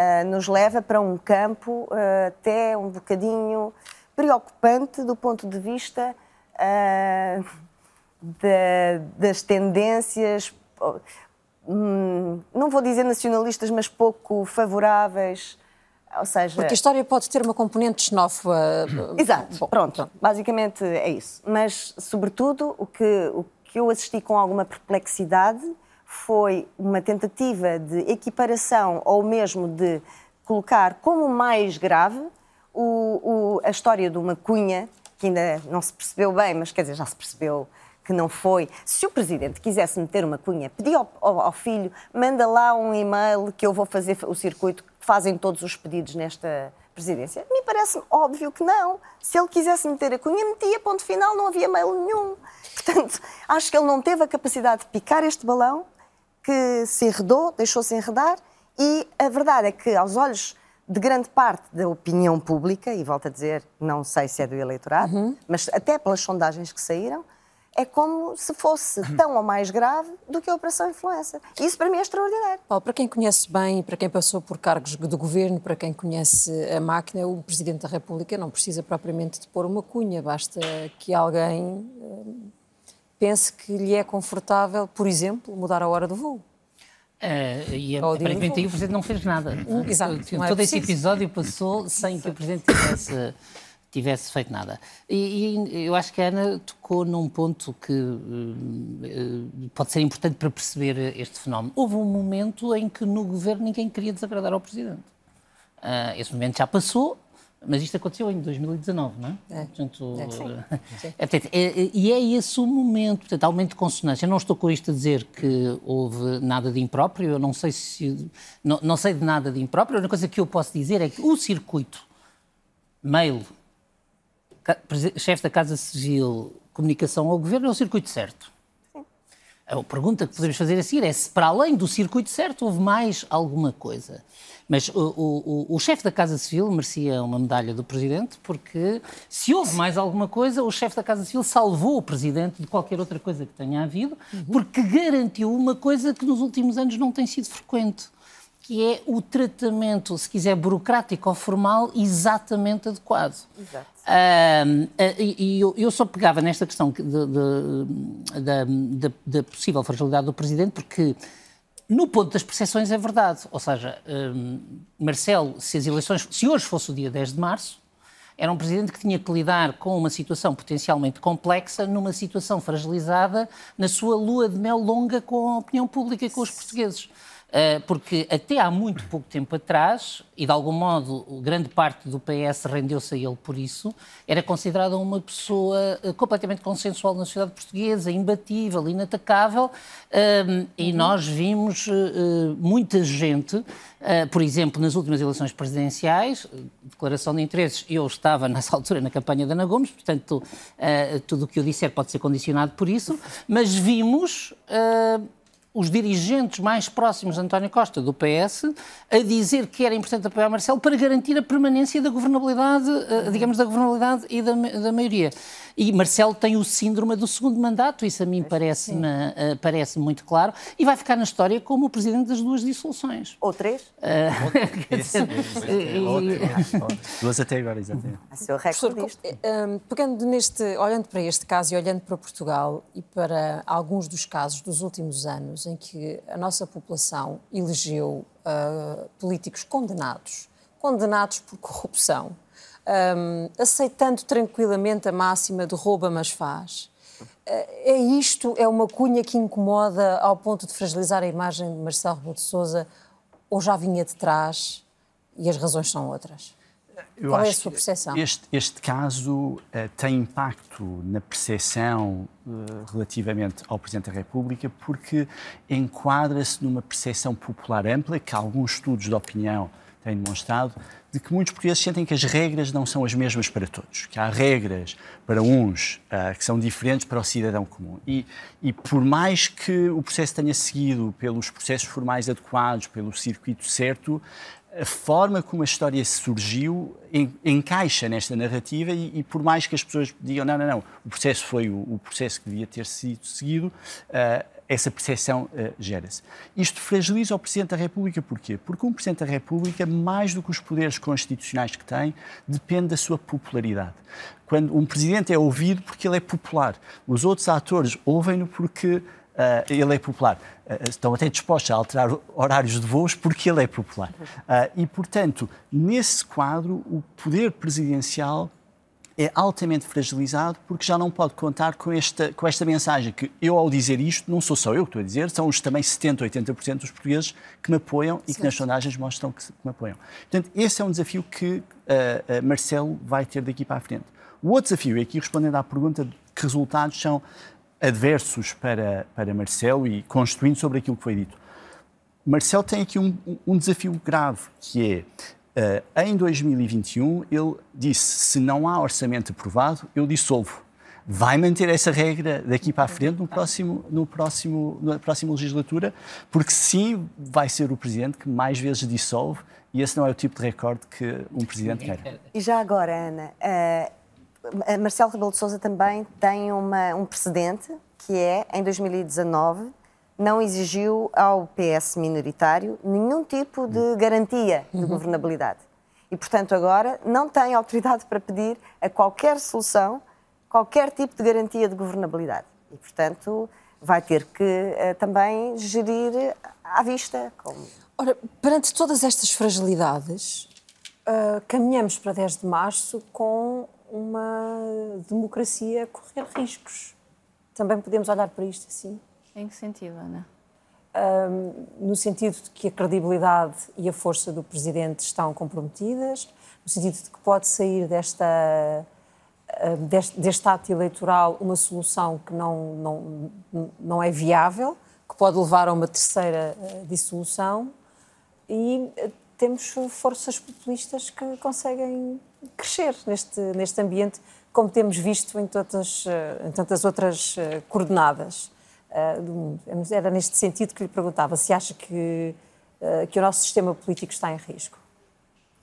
uh, nos leva para um campo uh, até um bocadinho preocupante do ponto de vista uh, de, das tendências, hum, não vou dizer nacionalistas, mas pouco favoráveis. Ou seja... Porque a história pode ter uma componente xenófoba. Exato, Bom, pronto, pronto, basicamente é isso. Mas, sobretudo, o que, o que eu assisti com alguma perplexidade foi uma tentativa de equiparação ou mesmo de colocar como mais grave o, o, a história de uma cunha, que ainda não se percebeu bem, mas quer dizer, já se percebeu que não foi. Se o Presidente quisesse meter uma cunha, pedia ao, ao, ao, filho, manda lá um e-mail que eu vou fazer o circuito, que fazem todos os pedidos nesta presidência. Me parece óbvio que não. Se ele quisesse meter a cunha, metia, ponto final, não havia mail nenhum. Portanto, acho que ele não teve a capacidade de picar este balão, que se enredou, deixou-se enredar, e a verdade é que, aos olhos de grande parte da opinião pública, e volto a dizer, não sei se é do eleitorado, uhum. mas até pelas sondagens que saíram, é como se fosse tão ou mais grave do que a Operação Influencer. Isso para mim é extraordinário. Paulo, para quem conhece bem, para quem passou por cargos do governo, para quem conhece a máquina, o Presidente da República não precisa propriamente de pôr uma cunha, basta que alguém pense que lhe é confortável, por exemplo, mudar a hora do voo. Uh, e aparentemente aí o Presidente não fez nada. Uh, exato. Todo é esse episódio passou sem que o Presidente tivesse, tivesse feito nada. E, e, eu acho que a Ana tocou num ponto que uh, pode ser importante para perceber este fenómeno. Houve um momento em que no Governo ninguém queria desagradar ao Presidente. esse momento já passou, mas isto aconteceu em 2019, não é? é. Portanto, é, sim. É, é, e é esse o momento, portanto, aumento de consonância. Eu não estou com isto a dizer que houve nada de impróprio, eu não sei se. Não, não sei de nada de impróprio. A única coisa que eu posso dizer é que o circuito, mail, chefe da Casa Civil, comunicação ao governo, é o circuito certo. A pergunta que podemos fazer a seguir é se, para além do circuito certo, houve mais alguma coisa. Mas o, o, o chefe da Casa Civil merecia uma medalha do Presidente, porque se houve mais alguma coisa, o chefe da Casa Civil salvou o Presidente de qualquer outra coisa que tenha havido, porque garantiu uma coisa que nos últimos anos não tem sido frequente que é o tratamento, se quiser, burocrático ou formal exatamente adequado. Exato. Uh, e eu, eu, só pegava nesta questão da possível fragilidade do Presidente, porque no ponto das percepções é verdade. Ou seja, um, Marcelo, se as eleições, se hoje fosse o dia 10 de março, era um presidente que tinha que lidar com uma situação potencialmente complexa, numa situação fragilizada, na sua lua de mel longa com a opinião pública e com os portugueses. Eh, porque até há muito pouco tempo atrás, e de algum modo grande parte do PS rendeu-se a ele por isso, era considerada uma pessoa eh, completamente consensual na sociedade portuguesa, imbatível, inatacável, ehm, e uhum. nós vimos eh, muita gente, por exemplo, nas últimas eleições presidenciais, declaração de interesses, eu estava nessa altura na campanha da Ana Gomes, portanto, tudo o que eu disser pode ser condicionado por isso, mas vimos os dirigentes mais próximos de António Costa, do PS, a dizer que era importante apoiar Marcelo para garantir a permanência da governabilidade, eh, digamos, da governabilidade e da, da maioria. E Marcelo tem o síndrome do segundo mandato, isso a mim parece-me uh, parece muito claro, e vai ficar na história como o presidente das duas dissoluções. Ou três? Duas até agora, exatamente. A seu recorde um, Pegando neste, olhando para este caso e olhando para Portugal e para alguns dos casos dos últimos anos em que a nossa população elegeu uh, políticos condenados, condenados por corrupção, um, aceitando tranquilamente a máxima de rouba mas faz. É isto, é uma cunha que incomoda ao ponto de fragilizar a imagem de Marcelo Rebelo de Sousa ou já vinha de trás e as razões são outras? Eu Qual é a sua percepção? Este, este caso uh, tem impacto na percepção uh, relativamente ao Presidente da República porque enquadra-se numa percepção popular ampla que alguns estudos de opinião têm demonstrado de que muitos portugueses sentem que as regras não são as mesmas para todos, que há regras para uns uh, que são diferentes para o cidadão comum. E, e por mais que o processo tenha seguido pelos processos formais adequados, pelo circuito certo, a forma como a história surgiu en, encaixa nesta narrativa e, e, por mais que as pessoas digam não, não, não, o processo foi o, o processo que devia ter sido seguido, uh, essa percepção uh, gera-se. Isto fragiliza o Presidente da República porquê? Porque um Presidente da República, mais do que os poderes constitucionais que tem, depende da sua popularidade. Quando um Presidente é ouvido porque ele é popular, os outros atores ouvem-no porque Uh, ele é popular. Uh, estão até dispostos a alterar horários de voos porque ele é popular. Uh, e, portanto, nesse quadro, o poder presidencial é altamente fragilizado porque já não pode contar com esta, com esta mensagem que eu, ao dizer isto, não sou só eu que estou a dizer, são os também 70%, 80% dos portugueses que me apoiam e que nas sondagens mostram que, me apoiam. Portanto, esse é um desafio que Marcelo vai ter daqui para a frente. O outro desafio, e aqui respondendo à pergunta de que resultados são adversos para, para Marcelo e construindo sobre aquilo que foi dito. Marcelo tem aqui um, um desafio grave, que é, uh, em 2021, ele disse, se não há orçamento aprovado, eu dissolvo. Vai manter essa regra daqui para a frente no próximo, no próximo, na próxima legislatura, porque sim, vai ser o Presidente que mais vezes dissolve e esse não é o tipo de recorde que um Presidente quer. E já agora, Ana, uh, Marcelo Rebelo de Sousa também tem uma, um precedente, que é, em 2019, não exigiu ao PS minoritário nenhum tipo de garantia de governabilidade. E, portanto, agora não tem autoridade para pedir a qualquer solução, qualquer tipo de garantia de governabilidade. E, portanto, vai ter que uh, também gerir à vista. Como... Ora, perante todas estas fragilidades, uh, caminhamos para 10 de março com uma democracia correr riscos. Também podemos olhar para isto assim? Em que sentido, Ana? Um, no sentido de que a credibilidade e a força do Presidente estão comprometidas, no sentido de que pode sair desta, deste, deste ato eleitoral uma solução que não, não, não é viável, que pode levar a uma terceira eh, dissolução e eh, temos forças populistas que conseguem crescer neste, neste ambiente, como temos visto em, todas, eh, em tantas outras coordenadas eh, do mundo. Era neste sentido que lhe perguntava se acha que, que o nosso sistema político está em risco.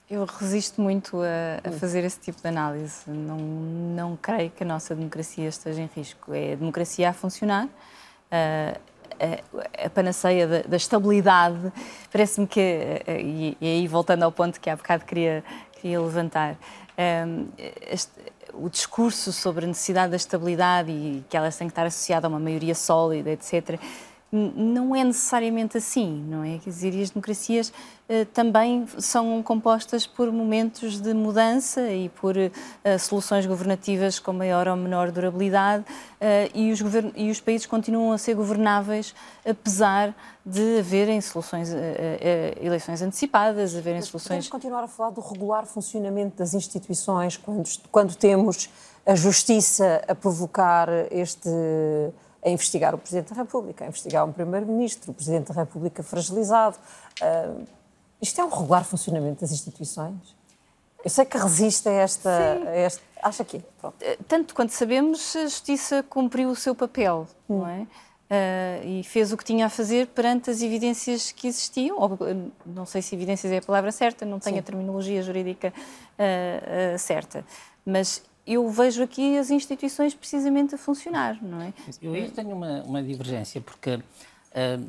Eu resisto muito a, a, fazer esse tipo de análise. Não, não creio que a nossa democracia esteja em risco. É a democracia a funcionar. Uh, a, a panaceia da, da estabilidade, parece-me que, e, e, aí voltando ao ponto que há bocado queria, queria levantar, um, este, o discurso sobre a necessidade da estabilidade e que ela tem que estar associada a uma maioria sólida, etc., não é necessariamente assim, não é? Quer dizer, as democracias uh, também são compostas por momentos de mudança e por uh, soluções governativas com maior ou menor durabilidade uh, e, os e os países continuam a ser governáveis apesar de haverem soluções, eleições antecipadas, haverem Mas soluções... Podemos continuar a falar do regular funcionamento das instituições quando, quando temos a justiça a provocar este a investigar o Presidente da República, a investigar um Primeiro-Ministro, o Presidente da República fragilizado. Uh, isto é um regular funcionamento das instituições? Eu sei que resiste a esta. A esta acha que é. Tanto quanto sabemos, a Justiça cumpriu o seu papel, hum. não é? Uh, e fez o que tinha a fazer perante as evidências que existiam, ou, não sei se evidências é a palavra certa, não tenho Sim. a terminologia jurídica uh, uh, certa, mas eu vejo aqui as instituições precisamente a funcionar, não é? Eu aí tenho uma, uma divergência, porque uh,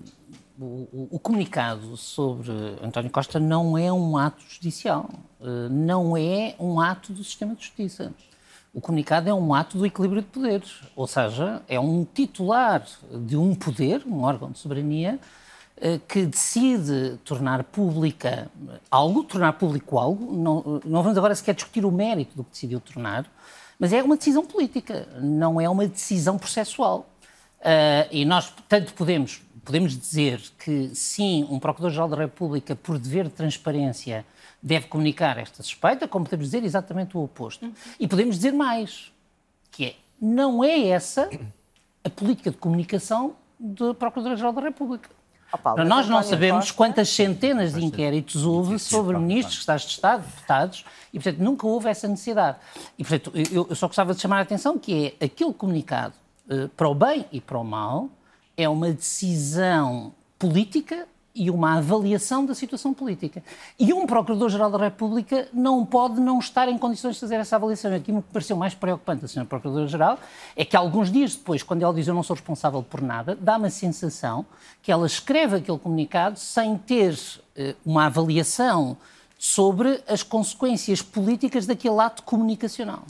o, o, comunicado sobre António Costa não é um ato judicial, uh, não é um ato do sistema de justiça. O comunicado é um ato do equilíbrio de poderes, ou seja, é um titular de um poder, um órgão de soberania, que decide tornar pública algo, tornar público algo, não, não vamos agora sequer discutir o mérito do que decidiu tornar, Mas é uma decisão política, não é uma decisão processual. Uh, e nós, tanto podemos, podemos dizer que sim, um Procurador-Geral da República, por dever de transparência, deve comunicar esta suspeita, como podemos dizer exatamente o oposto. E podemos dizer mais, que é, não é essa a política de comunicação do Procurador-Geral da República. Paulo, nós não sabemos Costa... quantas centenas de inquéritos houve sobre ministros, secretários de Estado, deputados, e, portanto, nunca houve essa necessidade. E, portanto, eu, só gostava de chamar a atenção que é aquele comunicado, eh, para o bem e para o mal, é uma decisão política e uma avaliação da situação política. E um Procurador-Geral da República não pode não estar em condições de fazer essa avaliação. Aqui me pareceu mais preocupante a Sra. Procuradora-Geral é que alguns dias depois, quando ela diz eu não sou responsável por nada, dá-me a sensação que ela escreve aquele comunicado sem ter uh, uma avaliação sobre as consequências políticas daquele ato comunicacional.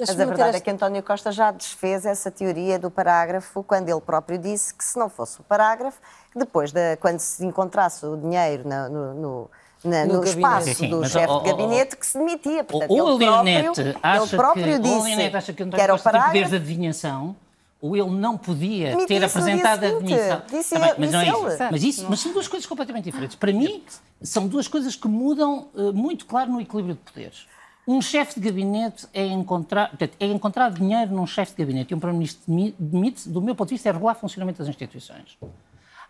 Mas a verdade é que António Costa já desfez essa teoria do parágrafo quando ele próprio disse que se não fosse o parágrafo, depois, de, quando se encontrasse o dinheiro no, no, na, no, no espaço Sim, do chefe de gabinete que se demitia. Portanto, o Leonete acha, próprio que, disse acha que que Costa tem poderes de adivinhação ou ele não podia Me ter apresentado a admissão. Disse, ah, bem, mas, não é isso. mas, isso, mas são duas coisas completamente diferentes. Para mim, são duas coisas que mudam uh, muito claro no equilíbrio de poderes. Um chefe de gabinete é encontrar, é encontrar dinheiro num chefe de gabinete e um primeiro-ministro demite, do meu ponto de vista, é regular o funcionamento das instituições.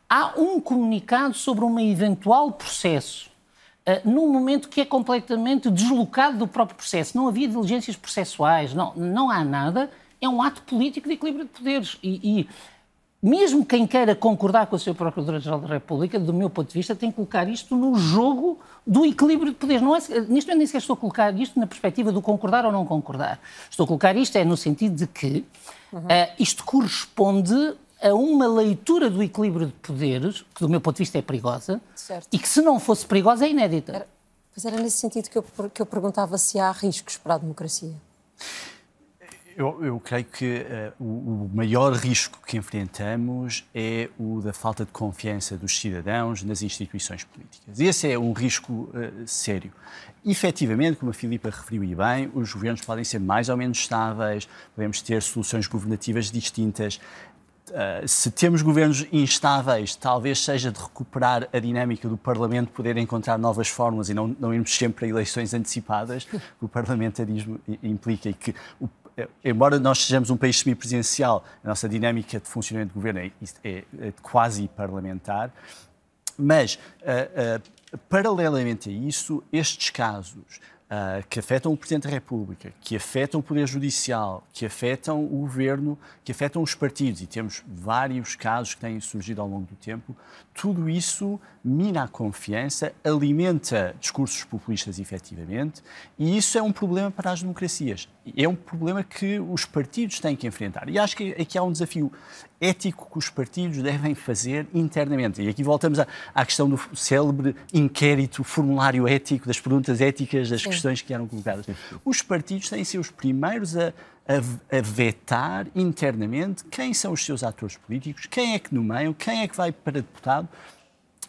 Há um comunicado sobre um eventual processo uh, num momento que é completamente deslocado do próprio processo. Não havia diligências processuais, não, não há nada. É um ato político de equilíbrio de poderes. E, e mesmo quem queira concordar com a sua Procuradora-Geral da República, do meu ponto de vista, tem que colocar isto no jogo do equilíbrio de poderes. Não é, neste momento nem sequer estou a colocar isto na perspectiva do concordar ou não concordar. Estou a colocar isto é no sentido de que uhum. uh, isto corresponde a uma leitura do equilíbrio de poderes, que do meu ponto de vista é perigosa, certo. e que se não fosse perigosa é inédita. Era, pois era nesse sentido que eu, que eu perguntava se há riscos para a democracia. Eu, eu, creio que uh, o, o, maior risco que enfrentamos é o da falta de confiança dos cidadãos nas instituições políticas. E esse é um risco uh, sério. Efetivamente, como a Filipa referiu e bem, os governos podem ser mais ou menos estáveis, podemos ter soluções governativas distintas. Uh, se temos governos instáveis, talvez seja de recuperar a dinâmica do Parlamento, poder encontrar novas fórmulas e não, não irmos sempre a eleições antecipadas. o parlamentarismo implica que o embora nós sejamos um país semipresidencial, a nossa dinâmica de funcionamento do governo é, é, é quase parlamentar, mas, uh, uh, paralelamente a isso, estes casos uh, que afetam o Presidente da República, que afetam o Poder Judicial, que afetam o Governo, que afetam os partidos, e temos vários casos que têm surgido ao longo do tempo, tudo isso mina a confiança, alimenta discursos populistas efetivamente, e isso é um problema para as democracias. É um problema que os partidos têm que enfrentar. E acho que aqui há um desafio ético que os partidos devem fazer internamente. E aqui voltamos à, à questão do célebre inquérito, formulário ético, das perguntas éticas, das Sim. questões que eram colocadas. Os partidos têm de ser os primeiros a, a, a, vetar internamente quem são os seus atores políticos, quem é que nomeiam, quem é que vai para deputado,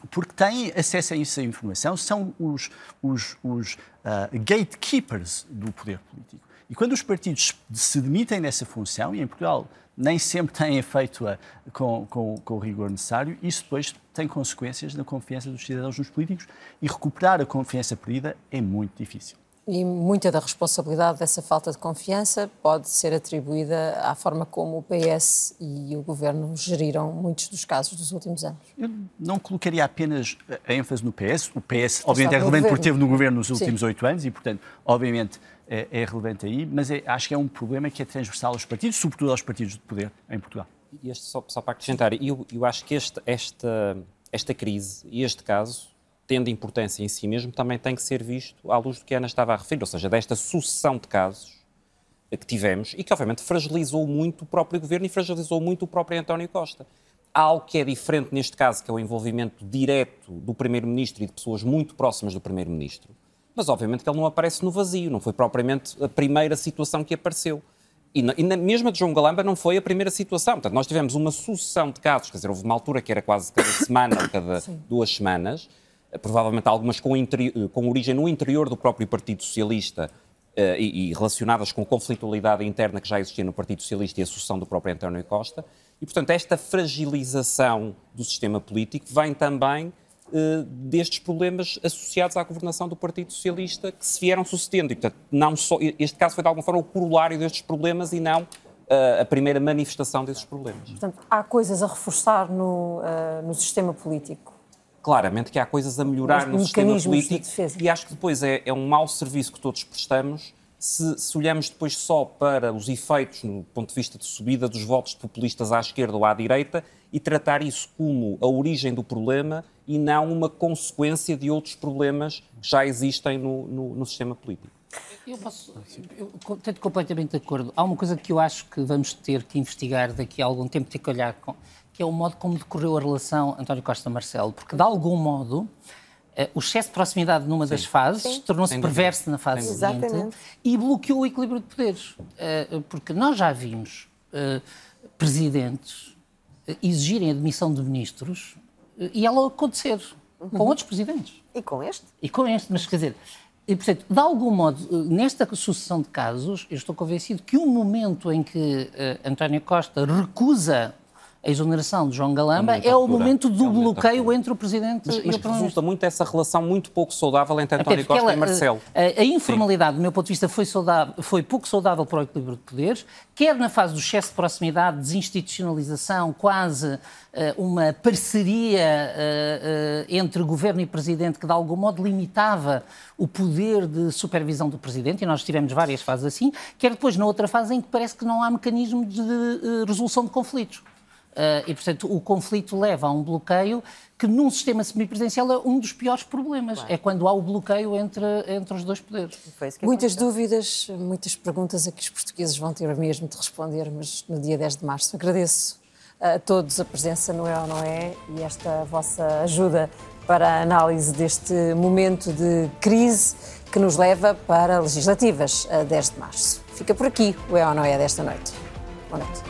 porque têm acesso a essa informação, são os, os, os uh, gatekeepers do poder político. E quando os partidos se demitem dessa função, e em Portugal nem sempre têm feito a, com, com, com, o rigor necessário, isso depois tem consequências na confiança dos cidadãos nos políticos e recuperar a confiança perdida é muito difícil. E muita da responsabilidade dessa falta de confiança pode ser atribuída à forma como o PS e o governo geriram muitos dos casos dos últimos anos. Eu não colocaria apenas a ênfase no PS. O PS, obviamente, é relevante porque teve no governo nos últimos oito anos e, portanto, obviamente, é, é relevante aí, mas é, acho que é um problema que é transversal aos partidos, sobretudo aos partidos de poder em Portugal. E este, só, só para acrescentar, eu, eu acho que este, esta, esta crise e este caso tendo importância em si mesmo, também tem que ser visto à luz do que a Ana estava a referir, ou seja, desta sucessão de casos que tivemos e que, obviamente, fragilizou muito o próprio governo e fragilizou muito o próprio António Costa. Há algo que é diferente neste caso, que é o envolvimento direto do Primeiro-Ministro e de pessoas muito próximas do Primeiro-Ministro. Mas, obviamente, que ele não aparece no vazio, não foi propriamente a primeira situação que apareceu. E, na, e na, mesmo a de João Galamba não foi a primeira situação. Portanto, nós tivemos uma sucessão de casos, quer dizer, houve uma altura que era quase cada semana ou cada Sim. duas semanas, provavelmente algumas com, com, origem no interior do próprio Partido Socialista, Uh, e, e, relacionadas com a conflitualidade interna que já existia no Partido Socialista e a sucessão do próprio António Costa. E, portanto, esta fragilização do sistema político vem também uh, destes problemas associados à governação do Partido Socialista que se vieram sucedendo. E, portanto, não só, este caso foi, de alguma forma, o corolário destes problemas e não uh, a primeira manifestação desses problemas. Portanto, há coisas a reforçar no, no sistema político claramente que há coisas a melhorar no sistema político de e acho que depois é, é, um mau serviço que todos prestamos se, se, olhamos depois só para os efeitos no ponto de vista de subida dos votos populistas à esquerda ou à direita e tratar isso como a origem do problema e não uma consequência de outros problemas que já existem no, no, no sistema político. Eu posso, estou completamente de acordo. Há uma coisa que eu acho que vamos ter que investigar daqui a algum tempo, ter que olhar com, que é o modo como decorreu a relação António Costa-Marcelo, porque de algum modo o excesso de proximidade numa Sim. das fases tornou-se perverso na fase Sim. seguinte Exatamente. e bloqueou o equilíbrio de poderes. Eh, porque nós já vimos eh, presidentes exigirem a demissão de ministros e ela acontecer uhum. com outros presidentes. E com este? E com este, mas quer dizer, e, portanto, de algum modo, nesta sucessão de casos, eu estou convencido que o momento em que uh, António Costa recusa a exoneração de João Galamba é, é o momento do é bloqueio entre o Presidente mas, e mas o Primeiro-Ministro. resulta muito essa relação muito pouco saudável entre António Costa ela, e Marcelo. A, a informalidade, Sim. do meu ponto de vista, foi, saudável, foi pouco saudável para o equilíbrio de poderes, quer na fase do excesso de proximidade, desinstitucionalização, quase uh, uma parceria uh, entre Governo e Presidente que, de algum modo, limitava o poder de supervisão do Presidente, e nós tivemos várias fases assim, quer depois na outra fase em que parece que não há mecanismo de resolução de conflitos. Uh, e, portanto, o conflito leva a um bloqueio que, num sistema semipresidencial, é um dos piores problemas. Claro. É quando há o bloqueio entre, entre os dois poderes. Muitas dúvidas, muitas perguntas a que os portugueses vão ter mesmo de responder, mas no dia 10 de março. Agradeço a todos a presença no É ou Não É e esta vossa ajuda para a análise deste momento de crise que nos leva para legislativas a 10 de março. Fica por aqui o É ou Não É desta noite. Boa noite.